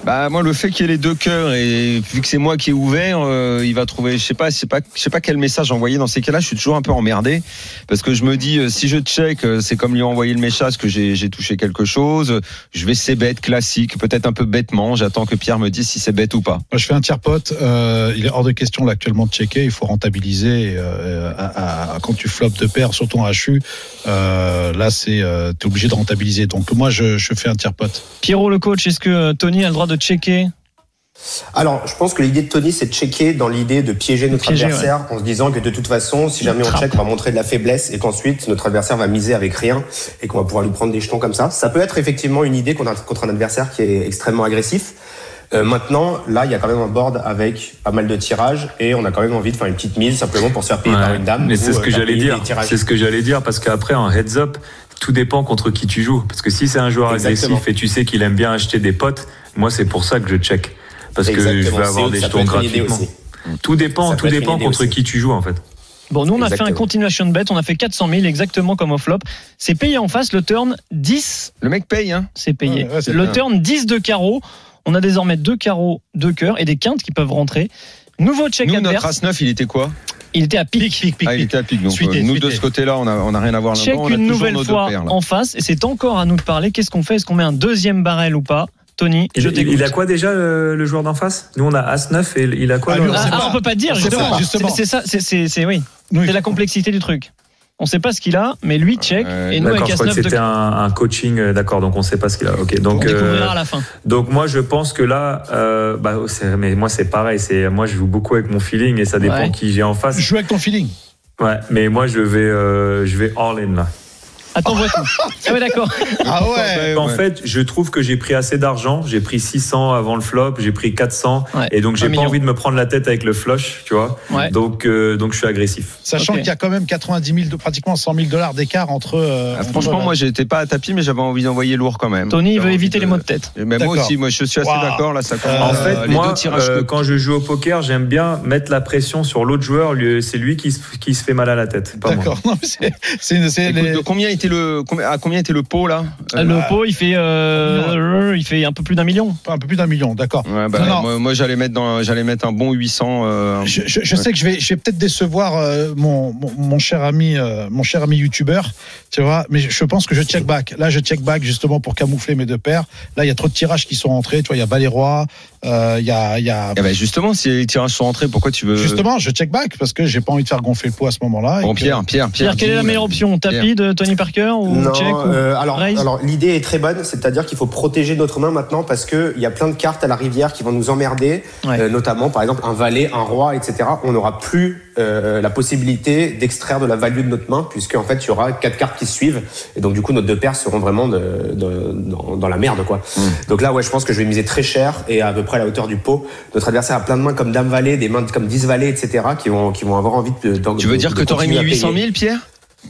Bah moi le fait qu'il y ait les deux cœurs et vu que c'est moi qui ai ouvert, euh, il va trouver je sais pas je sais pas je sais pas quel message envoyer dans ces cas-là, je suis toujours un peu emmerdé parce que je me dis euh, si je check euh, c'est comme lui envoyer le message que j'ai touché quelque chose, je vais c'est bête classique, peut-être un peu bêtement, j'attends que Pierre me dise si c'est bête ou pas. Moi, je fais un tiers pote. euh, il est hors de question là actuellement de checker. Il faut rentabiliser. euh, à- à- quand tu flops de paire, surtout en HU, euh, là, c'est euh, t'es obligé de rentabiliser. Donc moi, je, je fais un tiers pote. Pierrot le coach, est-ce que Tony a le droit de checker Alors, je pense que l'idée de Tony, c'est de checker dans l'idée de piéger notre Piéger, adversaire en se disant que de toute façon, si jamais on check, on va montrer de la faiblesse et qu'ensuite notre adversaire va miser avec rien et qu'on va pouvoir lui prendre des jetons comme ça. Ça peut être effectivement une idée contre un adversaire qui est extrêmement agressif. Euh, maintenant, là, il y a quand même un board avec pas mal de tirages et on a quand même envie de faire une petite mise simplement pour se faire payer Ouais. par une dame. Mais c'est ce euh, que faire j'allais dire. C'est ce que j'allais dire parce qu'après en heads up, tout dépend contre qui tu joues. Parce que si c'est un joueur Exactement. agressif et tu sais qu'il aime bien acheter des potes, moi c'est pour ça que je check parce que je vais avoir des jetons gratuitement. Tout dépend, tout dépend contre aussi. qui tu joues en fait. Bon, nous on a fait un continuation bet, on a fait 400 000 exactement comme au flop. C'est payé en face, le turn 10, Le mec paye hein. c'est payé. Ouais, ouais, c'est le bien. turn 10 de carreau, on a désormais deux carreaux, deux cœurs et des quintes qui peuvent rentrer. Nouveau check Nous notre as 9, il était quoi? Il était à pique. pic, Ah, il était à pic donc Suité, euh, nous de ce côté-là, on a on a rien à voir Check on a une nouvelle nos fois paires, en face et c'est encore à nous de parler. Qu'est-ce qu'on fait? Est-ce qu'on met un deuxième barrel ou pas? Tony, je Il, t'écoute. il a quoi déjà le, le joueur d'en face? Nous on a As-9 et il a quoi Ah, le- lui, on Ah, ah, on peut pas dire On justement. C'est ça, c'est c'est c'est- oui. Nous, il C'est la complexité du truc. On sait pas ce qu'il a, mais lui check. et nous D'accord, avec je crois que As-9 de c'était un, un coaching, euh, d'accord, donc on sait pas ce qu'il a. Ok, On donc. euh, à la fin. Donc moi je pense que là, euh, bah, c'est- mais moi c'est pareil, c'est moi je joue beaucoup avec mon feeling et ça dépend Ouais. qui j'ai en face. Joue avec ton feeling. Ouais, mais moi je vais, euh, je vais all in là. Attends, vois tout. Ah ouais, d'accord. Ah ouais. En fait, je trouve que j'ai pris assez d'argent. J'ai pris 600 avant le flop, j'ai pris 400, Ouais, et donc j'ai pas million. envie de me prendre la tête avec le flush, tu vois. Ouais. Donc, euh, donc je suis agressif. Sachant qu'il y a quand même 90 000, de- pratiquement 100 000 dollars d'écart entre. euh, Ah, Franchement, moi, j'étais pas à tapis, mais j'avais envie d'envoyer lourd quand même. Tony, il veut éviter les mots de tête. Mais moi aussi, moi, je suis assez d'accord là. Ça Euh. En fait, moi, euh, quand je joue au poker, j'aime bien mettre la pression sur l'autre joueur. C'est lui qui se, qui se fait mal à la tête, pas moi. D'accord. C'est- les- combien était le à combien était le pot là Euh, Le pot, il fait, euh, il fait un peu plus d'un million. un peu plus d'un million, d'accord. Ouais, bah. Moi, moi, j'allais mettre dans, j'allais mettre un bon 800. euh, Je, je- je sais que je vais, je vais peut-être décevoir euh, mon, mon, mon cher ami, euh, mon cher ami youtubeur, tu vois, mais je pense que je check back. Là, je check back justement pour camoufler mes deux paires. Là, il y a trop de tirages qui sont entrés. Tu vois, il y a rois, euh, il y a, il y a. eh ben, justement, si les tirages sont rentrés, pourquoi tu veux Justement, je check back parce que j'ai pas envie de faire gonfler le pot à ce moment-là. Bon, que- Pierre, Pierre, Pierre. Pierre, quelle est la meilleure là. option Tapis de Tony Parker ou Non, check ou euh, alors, raise alors l'idée est très bonne, c'est-à-dire qu'il faut protéger notre main maintenant parce qu'il y a plein de cartes à la rivière qui vont nous emmerder, Ouais. euh, notamment par exemple un valet, un roi, etc. On n'aura plus euh, la possibilité d'extraire de la value de notre main puisque en fait il y aura quatre cartes qui se suivent et donc du coup nos deux paires seront vraiment de- de- dans, dans la merde quoi. Hmm. Donc là ouais je pense que je vais miser très cher et à peu près à la hauteur du pot. Notre adversaire a plein de mains comme dame valet, des mains comme 10 valets, etc. qui vont qui vont avoir envie de. de- Tu veux dire de que t'aurais mis continuer à 800 payer. 000, Pierre?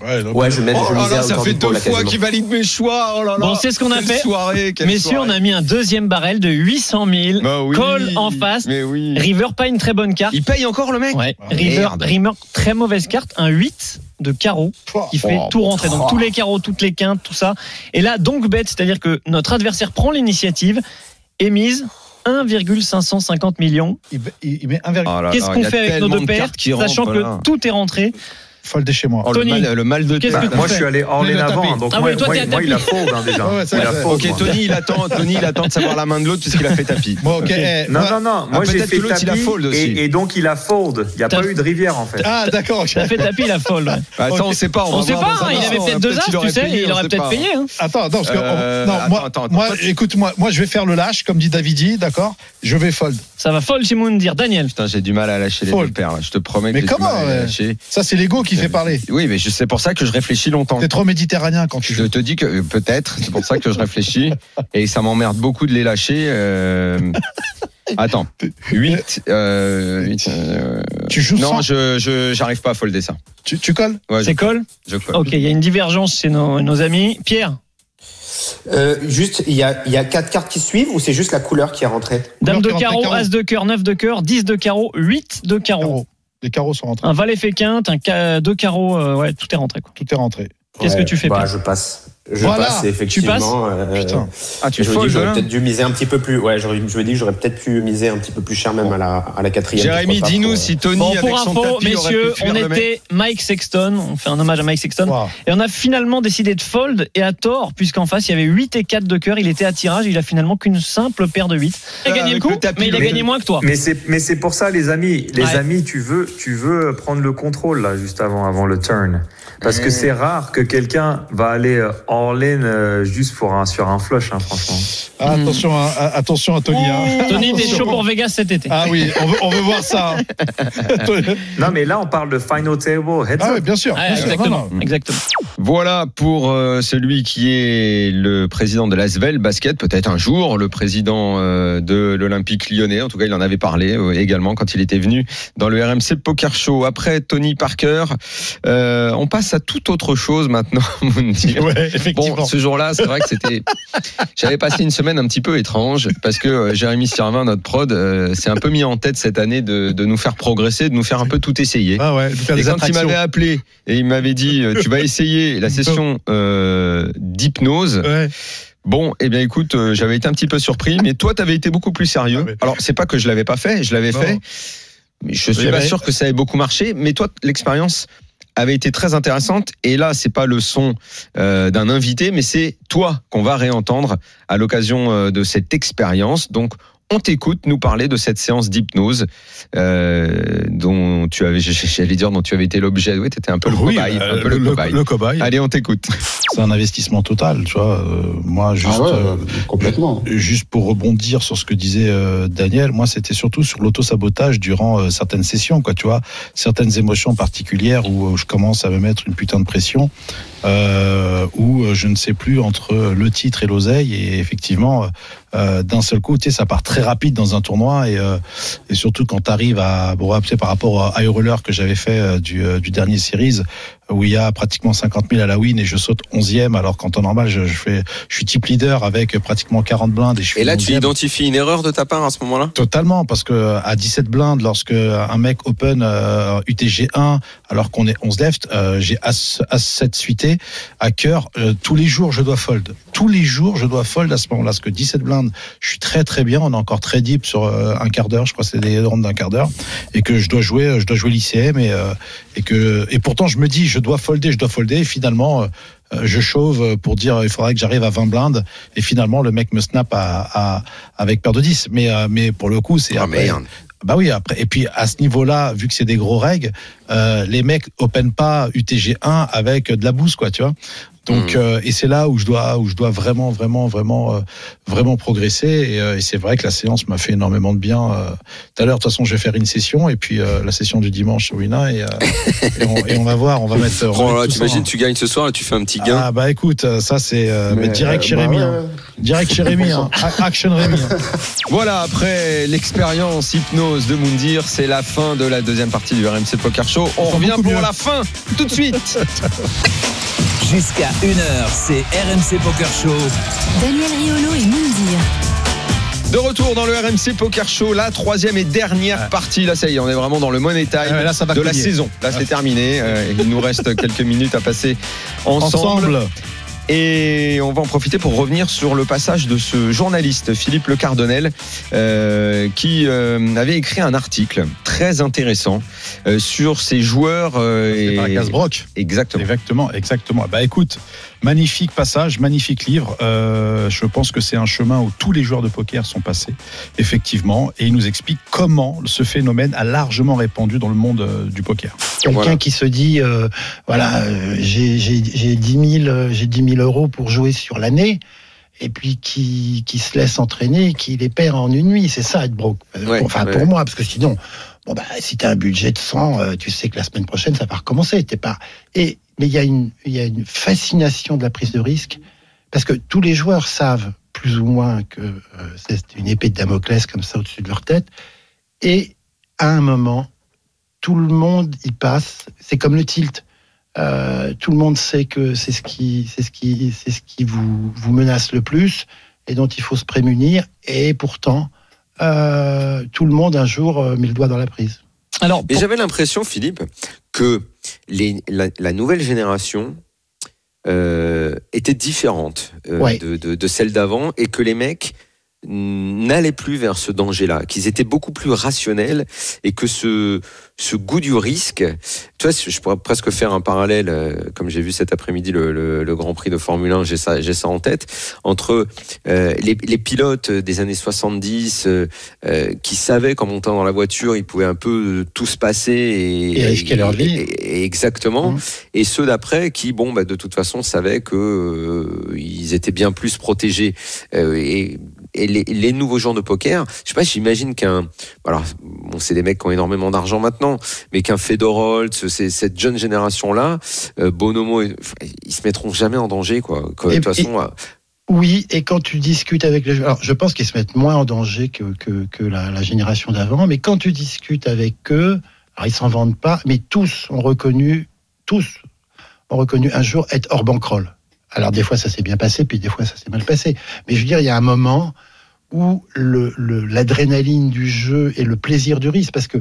Ouais, Ouais, je mets, je Oh là ça fait deux fois qu'il valide mes choix. Oh là là. Bon, c'est ce qu'on a fait. Soirée, Messieurs, soirée. on a mis un deuxième barrel de 800 000. Bah oui. Call en face. Mais oui. River, pas une très bonne carte. Il paye encore le mec Ouais. Ah, River. River, très mauvaise carte. Un 8 de carreau qui fait Oh, tout rentrer. Donc oh. tous les carreaux, toutes les quintes, tout ça. Et là, donc bête, c'est-à-dire que notre adversaire prend l'initiative et mise 1,550 millions. il, met 1, Oh Qu'est-ce qu'on fait avec nos deux qui sachant que là. tout est rentré fold chez moi. Oh, le, Tony, mal, le mal de Bah, moi, je suis allé Il a avant, tapé. donc Ah moi, ouais, toi, moi, moi, il a tapis. fold hein, déjà. Ouais, il a fold, Ok. Tony, il attend, Tony, il attend de savoir la main de l'autre puisqu'il a fait tapis. Bon, ok. eh, Non, non, non. Ah, Moi, j'ai peut-être fait l'autre, il a tapis fold aussi. et, et donc il a fold. Il n'y a pas eu de rivière en fait. Ah, d'accord. ok. Ça fait tapis la folle. ouais. Bah, Attends, on sait pas. On sait pas, hein, il avait peut-être deux peut-être as, tu sais, il aurait peut-être payé. hein. Attends, attends, Euh, non, attends, moi, attends, moi, toi, tu- écoute, moi, moi, je vais faire le lâche, comme dit Davidi, d'accord? Je vais fold. Ça va folle chez Moundir. Daniel. Putain, j'ai du mal à lâcher les Fold. deux paires. Je te promets que Mais j'ai comment. Ça, c'est l'ego qui fait parler. Oui, mais c'est pour ça que je réfléchis longtemps. T'es trop méditerranéen quand tu Je joues. te dis que peut-être, c'est pour ça que je réfléchis et ça m'emmerde beaucoup de les lâcher. euh, Attends, 8. Euh, huit, euh, Tu joues Non, sans- je je- j'arrive pas à folder ça. Tu, tu colles? Ouais, je, C'est call je colle. Ok, il y a une divergence chez nos, nos amis. Pierre, Euh, juste, il y a, il y a quatre cartes qui suivent ou c'est juste la couleur qui est rentrée? Dame de carreau. As de cœur, 9 de cœur, 10 de carreau, 8 de carreau. Les carreaux sont rentrés. Un valet fait quinte, un ca- deux carreaux, euh, ouais, tout est rentré. quoi. Tout est rentré. Qu'est-ce Ouais, que tu fais, bah, Je passe. Je Voilà, passe, tu effectivement. euh, Putain. Ah, tu je me dis j'aurais peut-être dû miser un petit peu plus. Ouais, je me dis que j'aurais peut-être pu miser un petit peu plus cher même à la, à la quatrième. Jérémy, dis-nous si Tony Bon, avec pour son info, tapis messieurs, on était Mike Sexton. On fait un hommage à Mike Sexton. Wow. Et on a finalement décidé de fold et à tort, puisqu'en face, il y avait 8 et 4 de cœur. Il était à tirage. Il a finalement qu'une simple paire de 8. Il a gagné le avec coup, le tapis, mais il a gagné moins que toi. Mais c'est mais c'est pour ça les amis, les Ouais. amis, tu veux tu veux prendre le contrôle là juste avant avant le turn parce que c'est rare que quelqu'un va aller euh, all in euh, juste pour un sur un flush hein, franchement. Ah, attention, à, à- attention à Tony. hein. Tony, t'es chaud pour Vegas cet été. Ah oui, on veut, on veut voir ça. hein. Non mais là on parle de final table heads ah up. oui, bien sûr. Bien sûr. exactement. Non, non. exactement. Voilà pour euh, celui qui est le président de l'Asvel Basket, peut-être un jour le président euh, de l'Olympique lyonnais. En tout cas, il en avait parlé euh, également quand il était venu dans le RMC Poker Show. Après Tony Parker, euh, on passe à toute autre chose maintenant. Moundir. Ouais. Bon, ce jour-là, c'est vrai que c'était. J'avais passé une semaine un petit peu étrange parce que euh, Jérémy Sirvin, notre prod, euh, s'est un peu mis en tête cette année de, de nous faire progresser, de nous faire un peu tout essayer. Ah ouais, de faire Et des quand il m'avait appelé et il m'avait dit euh, tu vas essayer la session euh, d'hypnose. Ouais. Bon, eh bien écoute, euh, j'avais été un petit peu surpris, mais toi, tu avais été beaucoup plus sérieux. Ah, Alors, c'est pas que je l'avais pas fait, je l'avais fait. Mais je suis pas sûr que ça ait beaucoup marché. Mais toi, l'expérience avait été très intéressante. Et là, c'est pas le son euh, d'un invité, mais c'est toi qu'on va réentendre à l'occasion euh, de cette expérience. Donc, on t'écoute nous parler de cette séance d'hypnose euh, dont tu avais, j'allais dire, dont tu avais été l'objet. Oui, t'étais un peu le Oui, cobaye. euh, un peu le, le- cobaye. le cobaye. Allez, on t'écoute. C'est un investissement total, tu vois. Euh, moi, juste, Ah ouais, euh, complètement. juste pour rebondir sur ce que disait euh, Daniel, moi, c'était surtout sur l'auto-sabotage durant euh, certaines sessions, quoi, tu vois. Certaines émotions particulières où euh, je commence à me mettre une putain de pression, euh, où euh, je ne sais plus entre le titre et l'oseille, et effectivement, euh, euh, d'un seul coup, tu sais, ça part très rapide dans un tournoi, et, euh, et surtout quand tu arrives à, bon, après, par rapport à High que j'avais fait euh, du, du dernier series, où il y a pratiquement 50 000 à la win et je saute 11e, alors qu'en temps normal, je, je fais, je suis type leader avec pratiquement 40 blindes et je suis Et là, tu 11e. identifies une erreur de ta part à ce moment-là? Totalement, parce que à 17 blindes, lorsque un mec open euh, UTG 1, alors qu'on est 11 left, euh, j'ai As, As 7 suité à cœur. euh, tous les jours, je dois fold. Tous les jours, je dois fold à ce moment-là. Parce que 17 blindes, je suis très très bien. On est encore très deep sur euh, un quart d'heure. Je crois que c'est des rounds d'un quart d'heure. Et que je dois jouer, je dois jouer l'ICM. Et, euh, et, que, et pourtant, je me dis, je dois folder, je dois folder. Et finalement, euh, euh, je chauve pour dire il faudrait que j'arrive à 20 blindes et finalement le mec me snap à, à- avec paire de 10 mais euh, mais pour le coup c'est merde. Bah oui après et puis à ce niveau-là vu que c'est des gros règles euh, les mecs open pas UTG 1 avec de la bouse quoi tu vois donc Hmm. euh, et c'est là où je dois où je dois vraiment vraiment vraiment euh, vraiment progresser et, euh, et c'est vrai que la séance m'a fait énormément de bien tout à l'heure de toute façon je vais faire une session et puis la session du dimanche Wina et, et, on, et on va voir on va mettre, Oh là, t'imagines, en- tu gagnes ce soir et tu fais un petit gain. ah bah écoute, ça c'est direct chez bah Rémi. ouais. hein. Direct chez Rémi. hein. Action Rémi. hein. Voilà, après l'expérience hypnose de Moundir, c'est la fin de la deuxième partie du RMC Poker Show. On revient pour la fin tout de suite. Jusqu'à 1h, c'est RMC Poker Show. Daniel Riolo et Moundir. De retour dans le RMC Poker Show, la troisième et dernière partie. Là, ça y est, on est vraiment dans le money time Ouais, là, ça va de la saison. Là, c'est terminé. Euh, il nous reste quelques minutes à passer ensemble. Ensemble. Et on va en profiter pour revenir sur le passage de ce journaliste, Philippe Le Cardonnel, euh, qui euh, avait écrit un article très intéressant euh, sur ces joueurs. euh, C'est par et-. Exactement. Exactement, exactement. Bah écoute, magnifique passage, magnifique livre. Euh, je pense que c'est un chemin où tous les joueurs de poker sont passés, effectivement, et il nous explique comment ce phénomène a largement répandu dans le monde euh, du poker. Quelqu'un qui se dit, euh, voilà, euh, j'ai j'ai- j'ai 10 000, euh, j'ai 10 000 euros pour jouer sur l'année, et puis qui, qui se laisse entraîner, qui les perd en une nuit. C'est ça être broke. Ouais, enfin, ouais. pour moi, parce que sinon, bon, bah, si tu as un budget de 100, euh, tu sais que la semaine prochaine, ça va recommencer. T'es pas... et, mais il y, a une- fascination de la prise de risque, parce que tous les joueurs savent plus ou moins que euh, c'est une épée de Damoclès comme ça au-dessus de leur tête. Et à un moment, tout le monde y passe. C'est comme le tilt. Euh, tout le monde sait que c'est ce qui, c'est ce qui, c'est ce qui vous, menace le plus et dont il faut se prémunir. Et pourtant, euh, tout le monde un jour met le doigt dans la prise. Alors, Mais j'avais l'impression, Philippe, que les, la, la nouvelle génération euh, était différente euh, Ouais. de, de- de celle d'avant et que les mecs n'allaient plus vers ce danger-là, qu'ils étaient beaucoup plus rationnels et que ce, ce goût du risque, tu vois, je pourrais presque faire un parallèle, euh, comme j'ai vu cet après-midi le, le- le Grand Prix de Formule 1, j'ai ça, j'ai ça en tête, entre euh, les, les pilotes des années 70 euh, qui savaient qu'en montant dans la voiture, ils pouvaient un peu tout se passer et, Et risquer leur vie. exactement. Et ceux d'après qui, bon, bah, de toute façon, savaient que euh, ils étaient bien plus protégés. Et et les, les nouveaux joueurs de poker, je sais pas, j'imagine qu'un, alors, bon, c'est des mecs qui ont énormément d'argent maintenant, mais qu'un Fedor Holtz, c'est cette jeune génération-là, euh, Bonomo, ils se mettront jamais en danger, quoi. De toute façon, euh, Oui, et quand tu discutes avec les alors je pense qu'ils se mettent moins en danger que, que, que la, la génération d'avant, mais quand tu discutes avec eux, alors ils s'en vendent pas, mais tous ont reconnu, tous ont reconnu un jour être hors bankroll. Alors des fois ça s'est bien passé, puis des fois ça s'est mal passé. Mais je veux dire, il y a un moment où l'adrénaline du jeu et le plaisir du risque, parce que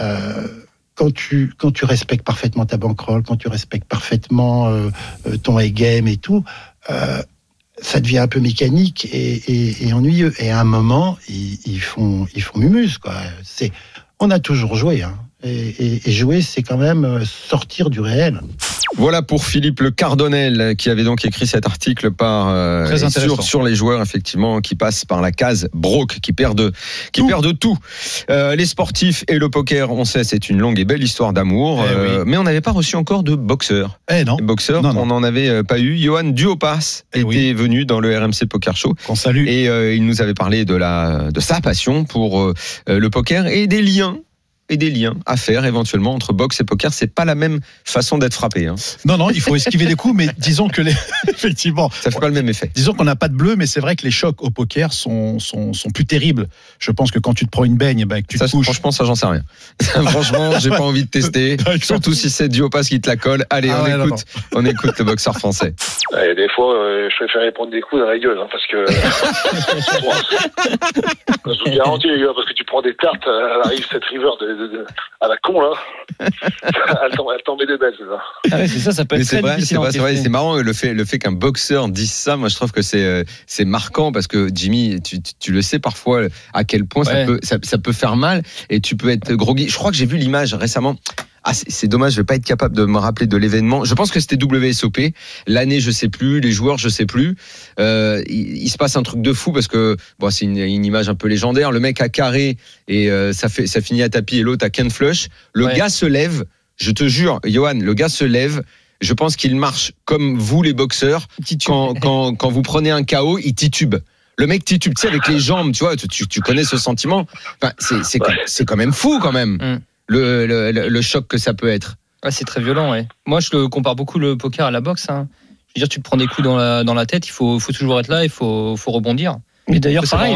euh, quand tu quand tu respectes parfaitement ta bankroll, quand tu respectes parfaitement euh, euh, ton A-game et tout, euh, ça devient un peu mécanique et, et- et ennuyeux. Et à un moment, ils, ils font ils font mumuse quoi. On a toujours joué, hein. Et, et- et jouer, c'est quand même euh, sortir du réel. Voilà pour Philippe Le Cardonnel qui avait donc écrit cet article par euh, sur, sur les joueurs effectivement qui passent par la case broke, qui perdent qui perdent tout. Euh, les sportifs et le poker, on sait, c'est une longue et belle histoire d'amour, Eh euh, mais on n'avait pas reçu encore de boxeurs. Eh non. Non. on n'en avait euh, pas eu. Johan Duopas Eh était venu dans le RMC Poker Show. Qu'on salue. Et euh, il nous avait parlé de la de sa passion pour euh, le poker et des liens et des liens à faire éventuellement entre boxe et poker. C'est pas la même façon d'être frappé. Hein. Non, non, il faut esquiver des coups, mais disons que les. Effectivement. Ça fait pas le même effet. Disons qu'on n'a pas de bleu, mais c'est vrai que les chocs au poker sont, sont, sont plus terribles. Je pense que quand tu te prends une baigne, bah, que tu Ça, te couches. franchement, ça, j'en sais rien. franchement, j'ai pas envie de tester. Surtout si c'est Duopas qui te la colle. Allez, Ah on, ouais, non, écoute, on écoute le boxeur français. Et des fois, euh, je préfère prendre des coups dans la gueule, hein, parce que. je vous garantis, les gars, parce que tu prends des cartes, euh, elle arrive cette river de, de- à la con, là. elle elle tombe des belles, c'est ça. Ah ouais, c'est ça, ça peut être c'est très vrai, difficile c'est à vrai, c'est vrai, encaisser. c'est marrant le fait, le fait qu'un boxeur dise ça. Moi, je trouve que c'est euh, c'est marquant parce que Jimmy, tu, tu- tu le sais parfois à quel point ça peut ça, ça peut faire mal et tu peux être groggy. Je crois que j'ai vu l'image récemment. Ah, c'est dommage, je vais pas être capable de me rappeler de l'événement. Je pense que c'était WSOP. L'année, je sais plus. Les joueurs, je sais plus. Euh, il, il se passe un truc de fou parce que bon, c'est une, une image un peu légendaire. Le mec a carré et euh, ça fait ça finit à tapis et l'autre à Ken Flush. Le Ouais. gars se lève. Je te jure, Johan, le gars se lève. Je pense qu'il marche comme vous, les boxeurs. Quand, quand, quand vous prenez un KO, il titube. Le mec titube, tu sais, avec les jambes, tu vois, tu, tu- connais ce sentiment. Enfin, c'est c'est quand- c'est quand même fou, quand même, Mm. Le, le, le- le choc que ça peut être. Ouais, c'est très violent, ouais. Moi, je le compare beaucoup le poker à la boxe. hein. Je veux dire, tu te prends des coups dans la, dans la tête, il faut, faut toujours être là, il faut, faut rebondir. Mais d'ailleurs, pareil,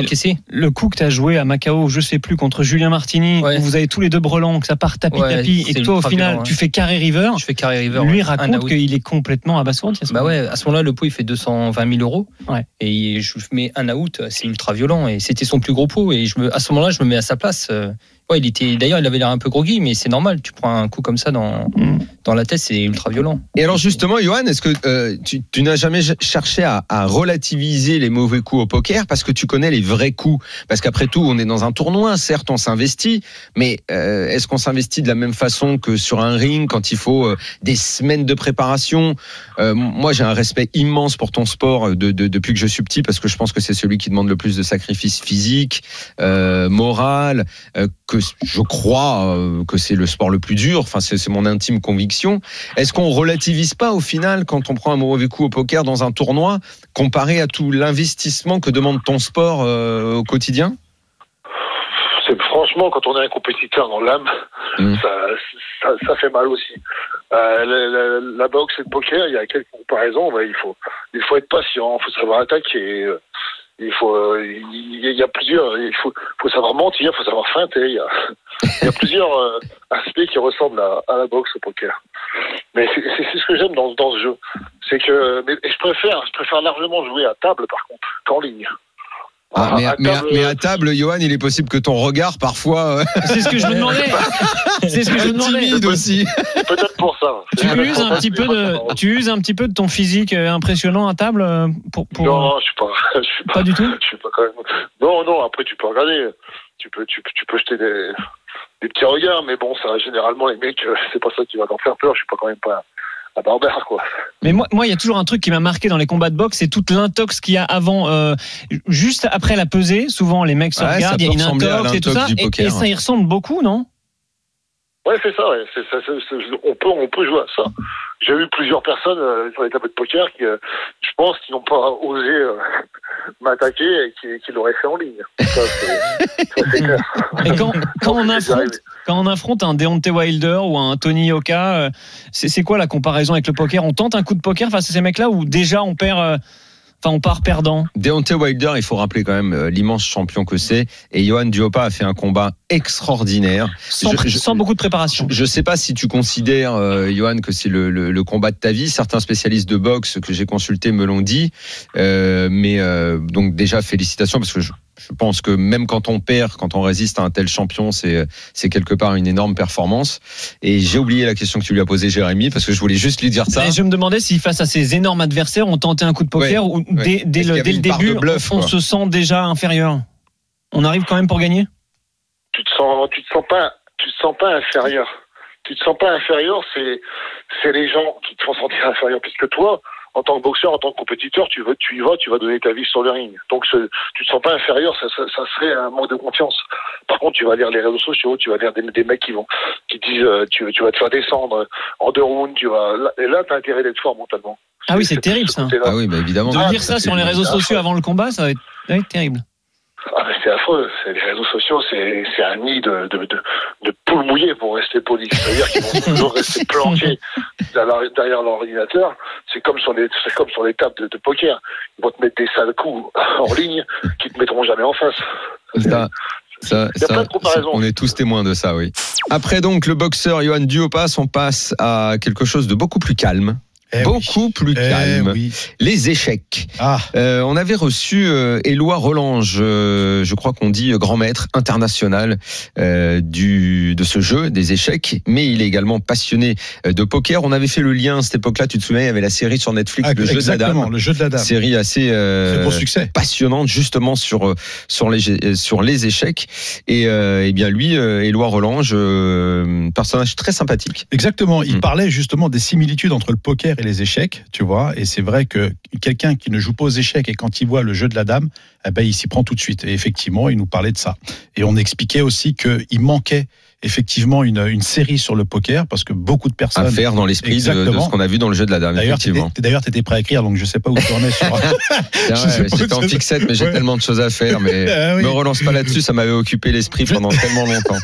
le coup que tu as joué à Macao, je sais plus, contre Julien Martini, Ouais. où vous avez tous les deux brelans, que ça part tapis Ouais, tapis, et que toi, au final, violent, tu fais carré river. Je fais carré river. Lui raconte qu'il est complètement abasourdi. à ce Bah moment-là. ouais, à ce moment-là, le pot il fait 220 000 euros. Ouais. Et je mets un out, c'est ultra violent. Et c'était son plus gros pot. Et je me, à ce moment-là, je me mets à sa place. Ouais, il était, d'ailleurs, il avait l'air un peu groggy, mais c'est normal. Tu prends un coup comme ça dans, Mm. dans la tête, c'est ultra violent. Et alors justement, Johan, est-ce que euh, tu, tu n'as jamais ch- cherché à, à relativiser les mauvais coups au poker parce que tu connais les vrais coups? Parce qu'après tout, on est dans un tournoi, certes, on s'investit, mais euh, est-ce qu'on s'investit de la même façon que sur un ring quand il faut euh, des semaines de préparation? Moi, j'ai un respect immense pour ton sport de, de- depuis que je suis petit parce que je pense que c'est celui qui demande le plus de sacrifices physiques, moral, euh, que je crois euh, que c'est le sport le plus dur. Enfin, c'est mon intime conviction. Est-ce qu'on relativise pas au final quand on prend un mauvais coup au poker dans un tournoi comparé à tout l'investissement que demande ton sport euh, au quotidien? Franchement, quand on est un compétiteur dans l'âme, Mm. ça, ça, ça fait mal aussi. Euh, la, la- la boxe et le poker, il y a quelques comparaisons. bah, il faut, il faut être patient, il faut savoir attaquer. Il faut, euh, il y a- plusieurs. Il faut, faut savoir mentir, il faut savoir feinter. Il y a, il y a plusieurs euh, aspects qui ressemblent à, à la boxe au poker. Mais c'est ce que j'aime dans, dans ce jeu, c'est que, mais je préfère, je préfère largement jouer à table par contre qu'en ligne. Ah, mais, à mais- table, mais à table, Johan, il est possible que ton regard, parfois, euh, C'est ce que je me demandais. C'est ce que je me demandais. timide aussi. Peut-être pour ça. Tu uses un petit peu de, tu uses un petit peu de ton physique euh, impressionnant à table euh, pour, pour- Non, je suis pas, je suis pas, Pas du tout Je suis pas quand même. Non, non. Après, tu peux regarder. Tu peux, tu, peux- tu peux jeter des, des petits regards, mais bon, ça, généralement, les mecs, c'est pas ça qui va leur faire peur. Je suis pas quand même pas un barbare, quoi. Mais moi, moi, il y a toujours un truc qui m'a marqué dans les combats de boxe, c'est toute l'intox qu'il y a avant, euh, juste après la pesée. Souvent, les mecs se Ouais, regardent, il y a une intox et tout ça, et, ça ouais. y ressemble beaucoup, non? Ouais, c'est ça. Ouais. C'est, ça, c'est- c'est- on peut, on peut jouer à ça. J'ai eu plusieurs personnes euh, sur les tables de poker qui, euh, je pense, qui n'ont pas osé euh, m'attaquer et qui, qui l'auraient fait en ligne. Ça, c'est, ça, c'est clair. Et quand, quand on affronte, arrivé. quand on affronte un Deontay Wilder ou un Tony Yoka, euh, c'est quoi la comparaison avec le poker? On tente un coup de poker face à ces mecs-là ou déjà on perd, enfin on part perdant Deontay Wilder, il faut rappeler quand même euh, l'immense champion que c'est. Et Johan Duopa a fait un combat extraordinaire. sans, Je- je- sans beaucoup de préparation. Je ne sais pas si tu considères, euh, Johan, que c'est le, le- le combat de ta vie. Certains spécialistes de boxe que j'ai consultés me l'ont dit. Euh, mais euh, donc déjà, félicitations parce que je, je pense que même quand on perd, quand on résiste à un tel champion, c'est c'est quelque part une énorme performance. Et j'ai oublié la question que tu lui as posée, Jérémy, parce que je voulais juste lui dire ça. Et je me demandais si face à ces énormes adversaires, on tentait un coup de poker Ouais, ou ouais. dès, dès le, dès le début, bluff, on se sent déjà inférieur? On arrive quand même pour gagner? Tu te sens tu te sens pas tu te sens pas inférieur tu te sens pas inférieur c'est c'est les gens qui te font sentir inférieur plus que toi. En tant que boxeur, en tant que compétiteur, tu, veux, tu y vas, tu vas donner ta vie sur le ring. Donc, ce, tu te sens pas inférieur, ça, ça, ça serait un manque de confiance. Par contre, tu vas lire les réseaux sociaux, tu vas lire des, des mecs qui vont, qui disent, euh, tu, tu vas te faire descendre en deux rounds, tu vas, là- et là, t'as intérêt d'être fort mentalement. Ah oui, c'est terrible ça. Ah oui, bah évidemment. De dire ça sur les réseaux sociaux avant le combat, ça va être, ça va être terrible. Ah, c'est affreux. Les réseaux sociaux, c'est un nid de, de, de, de poules mouillées pour rester poli. C'est-à-dire qu'ils vont toujours rester planqués derrière, l'ordinateur. C'est comme sur les, comme sur les tables de, de poker. Ils vont te mettre des sales coups en ligne qui te mettront jamais en face. Ça, ça, Il y a ça, plein de comparaisons. on est tous témoins de ça, oui. Après donc le boxeur Johan Duopas, on passe à quelque chose de beaucoup plus calme. Beaucoup plus calme. Les échecs. Euh, on avait reçu euh, Éloi Rolange, euh, je crois qu'on dit grand maître international du, de ce jeu des échecs, mais il est également passionné de poker. On avait fait le lien à cette époque-là, tu te souviens, il y avait la série sur Netflix, Ah, le jeu de la dame. le jeu de la dame. Série assez succès. passionnante justement sur sur les sur les échecs et, eh bien lui Éloi Rolange personnage très sympathique Exactement. Mm. Il parlait justement des similitudes entre le poker et les échecs, tu vois. Et c'est vrai que quelqu'un qui ne joue pas aux échecs et quand il voit le jeu de la dame, eh ben, il s'y prend tout de suite. Et effectivement, il nous parlait de ça. Et on expliquait aussi qu'il manquait effectivement une, une série sur le poker parce que beaucoup de personnes. à faire dans l'esprit de, ce qu'on a vu dans le jeu de la dame D'ailleurs, tu étais prêt à écrire, donc je sais pas où tu en es sur. Pas J'étais en fixette, mais j'ai Ouais. tellement de choses à faire. Mais Ah oui. me relance pas là-dessus, ça m'avait occupé l'esprit pendant tellement longtemps.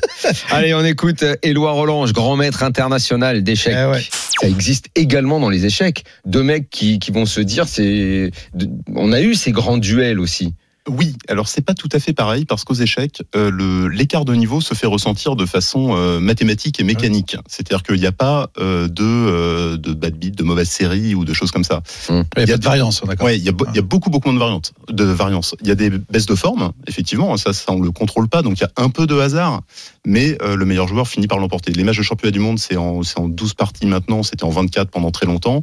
Allez, on écoute euh, Éloi Rolange, grand maître international d'échecs. Ça existe également dans les échecs. Deux mecs qui, qui vont se dire, c'est, on a eu ces grands duels aussi. Oui, alors c'est pas tout à fait pareil parce qu'aux échecs, euh, l'écart de niveau se fait ressentir de façon euh, mathématique et mécanique. C'est-à-dire qu'il n'y a pas euh, de, euh, de bad beat, de mauvaise série ou de choses comme ça. Il y a pas de variance, d'accord. Ouais, il y, a, bo- il y a beaucoup beaucoup moins de variantes, de variances. Il y a des baisses de forme, effectivement, ça, ça on le contrôle pas, donc il y a un peu de hasard, mais euh, le meilleur joueur finit par l'emporter. Les matchs de championnat du monde, c'est en, c'est en 12 parties maintenant, c'était en 24 pendant très longtemps.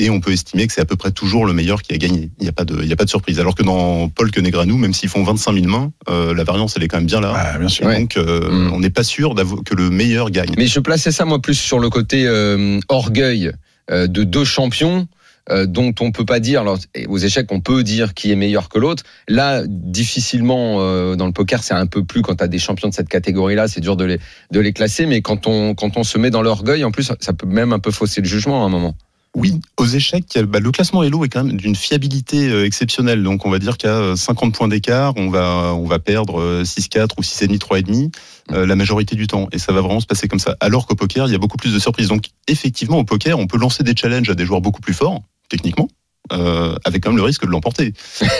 Et on peut estimer que c'est à peu près toujours le meilleur qui a gagné. Il n'y a pas de, il y a pas de surprise. Alors que dans Paul Negranou, même s'ils font 25 000 mains, euh, la variance elle est quand même bien là. bien sûr. Donc euh, on n'est pas sûr que le meilleur gagne. Mais je plaçais ça moi plus sur le côté euh, orgueil euh, de deux champions. euh, dont on peut pas dire, alors, aux échecs, on peut dire qui est meilleur que l'autre. Là, difficilement, euh, dans le poker, c'est un peu plus quand tu as des champions de cette catégorie-là, c'est dur de les, de les classer, mais quand on, quand on se met dans l'orgueil, en plus, ça peut même un peu fausser le jugement à un moment. Oui, aux échecs, bah, le classement Elo est quand même d'une fiabilité euh, exceptionnelle. Donc on va dire qu'à euh, 50 points d'écart, on va, on va perdre euh, 6-4 ou 6,5, 3,5 euh, la majorité du temps. Et ça va vraiment se passer comme ça. Alors qu'au poker, il y a beaucoup plus de surprises. Donc effectivement, au poker, on peut lancer des challenges à des joueurs beaucoup plus forts, techniquement. Euh, avec quand même le risque de l'emporter.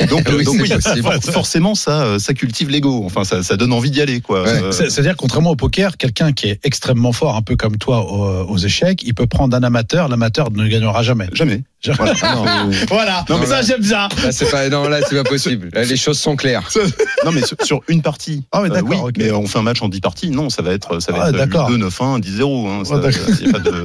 Donc, Oui, donc c'est oui, possible. for- forcément, ça, euh, ça cultive l'ego. Enfin, ça, ça donne envie d'y aller, quoi. Euh, C'est- C'est-à-dire, contrairement au poker, quelqu'un qui est extrêmement fort, un peu comme toi aux, aux échecs, il peut prendre un amateur, l'amateur ne gagnera jamais. Jamais. Voilà, Non. voilà. Non, mais ça j'aime ça. Là, c'est pas, non, là, c'est pas possible. Là, les choses sont claires. non, mais sur, sur une partie. Ah, mais euh, d'accord, oui, mais on fait un match en 10 parties. Non, ça va être, ça va Ah, être d'accord. 2, 9-1, 10-0. Hein, ça- Ah, d'accord. y a pas de...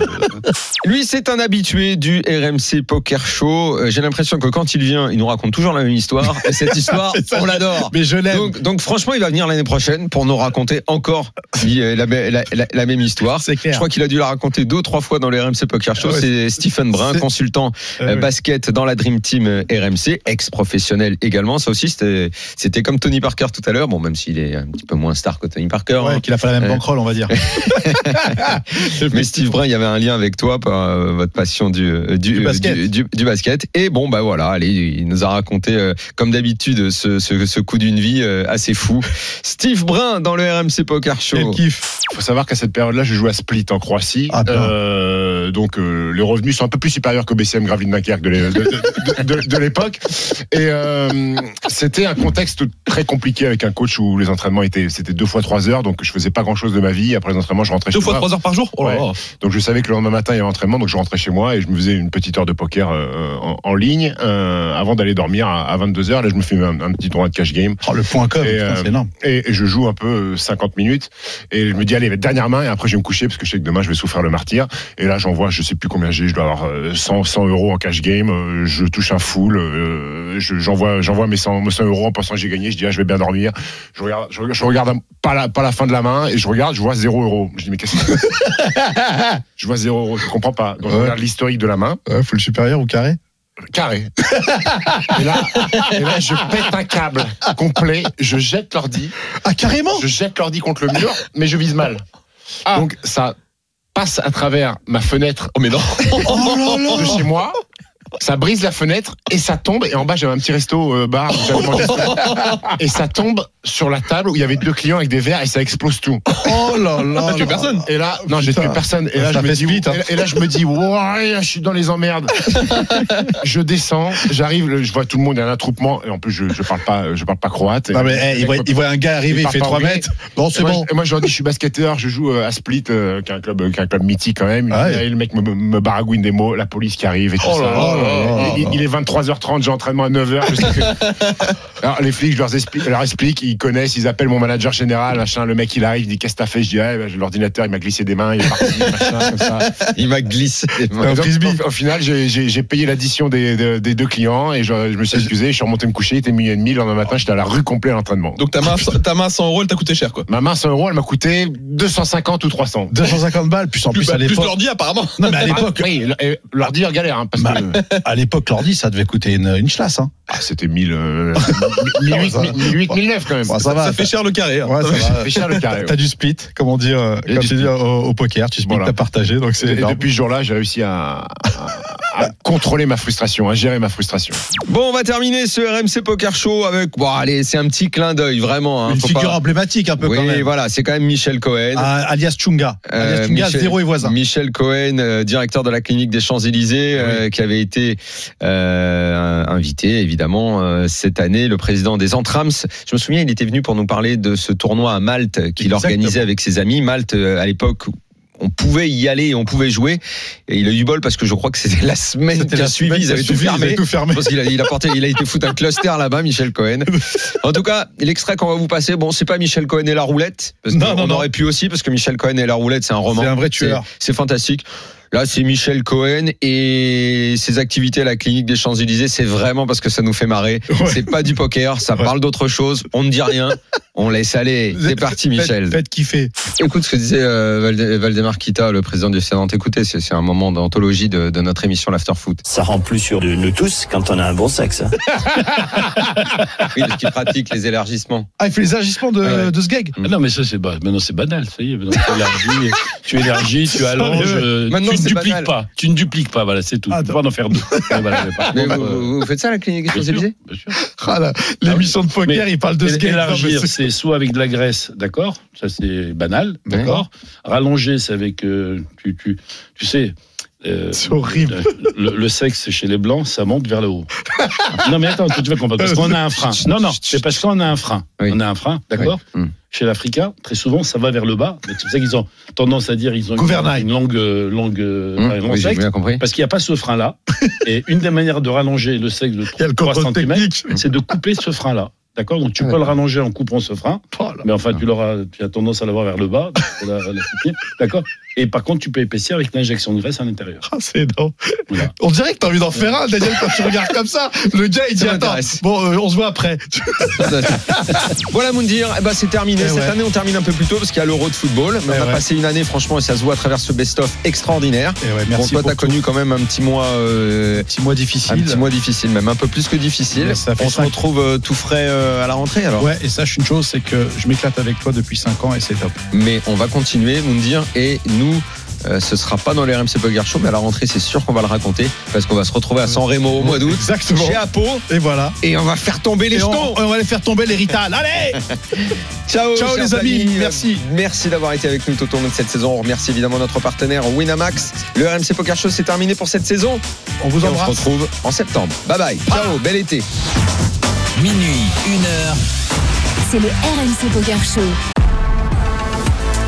Lui, c'est un habitué du RMC Poker Show. Euh, J'ai l'impression que quand il vient, il nous raconte toujours la même histoire. Et cette histoire, ça, on l'adore. Mais je l'aime. Donc, donc, franchement, il va venir l'année prochaine pour nous raconter encore euh, la, la- la- la même histoire. C'est clair. Je crois qu'il a dû la raconter deux trois fois dans le RMC Poker Show. Ah ouais, c'est Stephen Brun, c'est- consultant Ah euh, ouais. basket dans la Dream Team euh, RMC, ex-professionnel également. Ça aussi, c'était comme Tony Parker tout à l'heure. Bon, même s'il est un petit peu moins star que Tony Parker. Ouais, hein. qu'il a pas la même Euh, bankroll, on va dire. mais Steve Brun, il y avait un lien avec toi par euh, votre passion du, euh, du, Du basket. du- du- du basket. Et bon, bah voilà, allez, il nous a raconté, euh, comme d'habitude, ce, ce, ce coup d'une vie euh, assez fou. Steve Brun dans le RMC Poker Show. Quel kiff. Il faut savoir qu'à cette période-là, je jouais à Split en Croatie. Ah. Euh, donc euh, les revenus sont un peu plus supérieurs qu'au BCM Gravelines Dunkerque de l'é- de- de- de- de l'époque. Et euh, c'était un contexte très compliqué avec un coach où les entraînements étaient c'était deux fois trois heures, donc je faisais pas grand-chose de ma vie. Après les entraînements, je rentrais Deux chez fois moi. trois heures par jour? Oh là Ouais. là. Donc je savais que le lendemain matin il y avait entraînement, donc je rentrais chez moi et je me faisais une petite heure de poker euh, en, en ligne euh, avant d'aller dormir à, 22 h Là je me fais un, un petit tournoi de cash game. Oh, le point com, euh, c'est énorme. Et, et je joue un peu euh, 50 minutes et je me dis allez dernière main et après je vais me coucher parce que je sais que demain je vais souffrir le martyr et là j'envoie je sais plus combien j'ai je dois avoir euh, 100 100 euros euros en cash game, euh, je touche un full, euh, je- j'envoie j'envoie mes 100, mes 100 euros en pensant que j'ai gagné, je dis ah, je vais bien dormir, je regarde, je, regarde- je regarde pas, la, pas la fin de la main et je regarde, je vois 0 euros. Je dis mais qu'est-ce que c'est Je vois 0 euros, je comprends pas. Donc je regarde l'historique de la main. Ouais, full supérieur ou carré? Carré. et, là, et là, je pète un câble complet, je jette l'ordi. Ah, carrément? Je jette l'ordi contre le mur, mais je vise mal. Donc ça passe à travers ma fenêtre. Oh mais non De chez moi. Ça brise la fenêtre et ça tombe. Et en bas, j'avais un petit resto euh, bar. où j'avais mangé ça. et ça tombe sur la table où il y avait deux clients avec des verres et ça explose tout. Oh là là T'as tué là. personne Et là, non, j'ai tué personne. Et là, Ça je me dis, hein. et là- je me dis, ouais, je suis dans les emmerdes. je descends, j'arrive, je vois tout le monde, il y a un attroupement. Et en plus, je, je parle pas, je parle pas croate. Non, mais, Et eh, il voit- il voit un gars arriver, il fait pas 3 anglais. mètres. Non, c'est Et moi, bon. je- Et moi, je leur dis, je suis basketteur, je joue euh, à Split, euh, qui est un club, qui est un club mythique quand même. Ah ouais. Et le mec me, me- me baragouine des mots, la police qui arrive et tout Oh ça. là là là il, est 23h30, j'ai entraînement à 9h. Je sais que- Alors, les flics, je leur explique, je leur explique, ils connaissent, ils appellent mon manager général, machin. Le mec, il arrive, il dit, qu'est-ce que t'as fait? Je dis, ah, bah, l'ordinateur, il m'a glissé des mains, il est parti, machin, comme ça. Il m'a glissé. Et donc, au, au final, j'ai- payé l'addition des, des- des deux clients et je, je me suis excusé. Je suis remonté me coucher. Il était minuit et demi. Le lendemain matin, j'étais à la rue complet à l'entraînement. Donc ta main, ta main 100 euros, elle t'a coûté cher, quoi. Ma main 100 euros, elle m'a coûté 250 ou 300. 250 balles, plus en plus, Plus, à plus l'époque. l'ordi, apparemment. Non, mais à l'époque, oui, l'ordi galère. Hein, parce bah, que à l'époque, l'ordi, ça devait coûter une, une chlasse. Hein. ah, c'était 1000, euh, 1008, 1008, 1009 quand même. Ça va. Ça fait cher le carré. hein. Ouais, ça Ça va. fait cher le carré. T'as du split, comme on dit, euh, quand tu dis au, au poker, tu split, Voilà. t'as partagé, donc Et depuis ce jour-là, j'ai réussi à, à- à contrôler ma frustration, à gérer ma frustration. Bon, on va terminer ce RMC Poker Show avec. Bon, allez, c'est un petit clin d'œil, vraiment. hein, Une figure pas- emblématique un peu Oui, quand même. voilà, c'est quand même Michel Cohen. Ah, alias Chunga. Euh, alias Chunga, Michel- zéro et voisin. Michel Cohen, euh, directeur de la clinique des Champs-Élysées, euh, qui avait été euh, invité évidemment euh, cette année, le président des Entrams. Je me souviens, il était venu pour nous parler de ce tournoi à Malte qu'il organisait avec ses amis. Malte, euh, à l'époque. On pouvait y aller et on pouvait jouer. Et il a eu du bol parce que je crois que c'était la semaine qui a suivi. Ils avaient tout fermé. tout qu'il a, il a porté, il a été foutre un cluster là-bas, Michel Cohen. En tout cas, l'extrait qu'on va vous passer, bon, c'est pas Michel Cohen et la roulette. Parce Non, non, non. aurait pu aussi, parce que Michel Cohen et la roulette, c'est un roman. C'est un vrai tueur. C'est fantastique. Là, c'est Michel Cohen et ses activités à la clinique des Champs-Élysées, c'est vraiment parce que ça nous fait marrer. C'est pas du poker, ça parle d'autre chose. On ne dit rien, on laisse aller. C'est parti, Michel. Faites, faites kiffer. Écoute ce que disait euh, Valde- Valdemar Kita, le président du Sénat. Écoutez, c'est un moment d'anthologie de, de notre émission l'After Foot. Ça rend plus sûr de nous tous quand on a un bon sexe. hein. Oui, parce qu'il pratique les élargissements. Ah, il fait les agissements de, Ouais. de ce gag. Ah non, mais ça, c'est ba- maintenant c'est banal. Ça y est, maintenant, tu élargis, tu élargis, tu allonges, euh, Maintenant, ne dupliques banal. pas. Tu ne dupliques pas, voilà, c'est tout. Tu peux pas en faire deux. Ouais, voilà, mais par Mais contre, vous, euh, faites ça à la clinique des bien sûr, Champs-Élysées. Ah, L'émission de poker, Mais il parle de ce Élargir, c'est- c'est soit avec de la graisse, d'accord Ça, c'est banal, d'accord Rallonger, c'est avec. euh, tu, tu, tu sais. Euh, C'est horrible. Le, le sexe chez les blancs, ça monte vers le haut. non, mais attends, tu vas comprendre. Parce qu'on a un frein. Non, non, c'est parce qu'on a un frein. On a un frein, d'accord? Oui. Mm. Chez l'Africain, très souvent, ça va vers le bas. C'est pour ça qu'ils ont tendance à dire ils ont une- Gouvernail. euh, euh, Hum, un long oui, sexe, bien compris. Parce qu'il n'y a pas ce frein-là. Et une des manières de rallonger le sexe de Il y a le 3 contrôle cm, technique. c'est de couper ce frein-là. D'accord? Donc tu peux le rallonger en coupant ce frein, Oh là. mais enfin tu, l'auras, tu as tendance à l'avoir vers le bas, d'accord? Et par contre tu peux épaissir avec l'injection de graisse à l'intérieur. Ah, c'est énorme. Voilà. On dirait que t'as envie d'en faire un, Daniel, quand tu regardes comme ça. Le gars, il dit Attends, bon, euh, on se voit après. Voilà Moundir, eh ben, c'est terminé. Eh Cette ouais. année, on termine un peu plus tôt parce qu'il y a l'Euro de football. Mais Eh on a ouais. passé une année, franchement, et ça se voit à travers ce best-of extraordinaire. Et ouais, Bon, merci toi, pour t'as connu quand même un petit mois, euh, Petit mois difficile. un petit mois difficile, même un peu plus que difficile. Mais ça fait on se retrouve euh, tout frais euh, à la rentrée alors. Ouais, et sache une chose, c'est que je m'éclate avec toi depuis 5 ans et c'est top. Mais on va continuer, Moundir, et nous. Euh, ce sera pas dans les RMC Poker Show, mais à la rentrée, c'est sûr qu'on va le raconter parce qu'on va se retrouver à San Remo au mois d'août, Exactement. chez Apo, Et voilà. et on va faire tomber les Et jetons. on, on va les faire tomber les Rital. Allez Ciao, Ciao, les amis, merci. Merci d'avoir été avec nous tout au long de cette saison. On remercie évidemment notre partenaire Winamax. Le RMC Poker Show c'est terminé pour cette saison. On vous Et on se embrasse. retrouve en septembre. Bye bye. Ciao, bel été. Minuit, une heure. C'est le RMC Poker Show.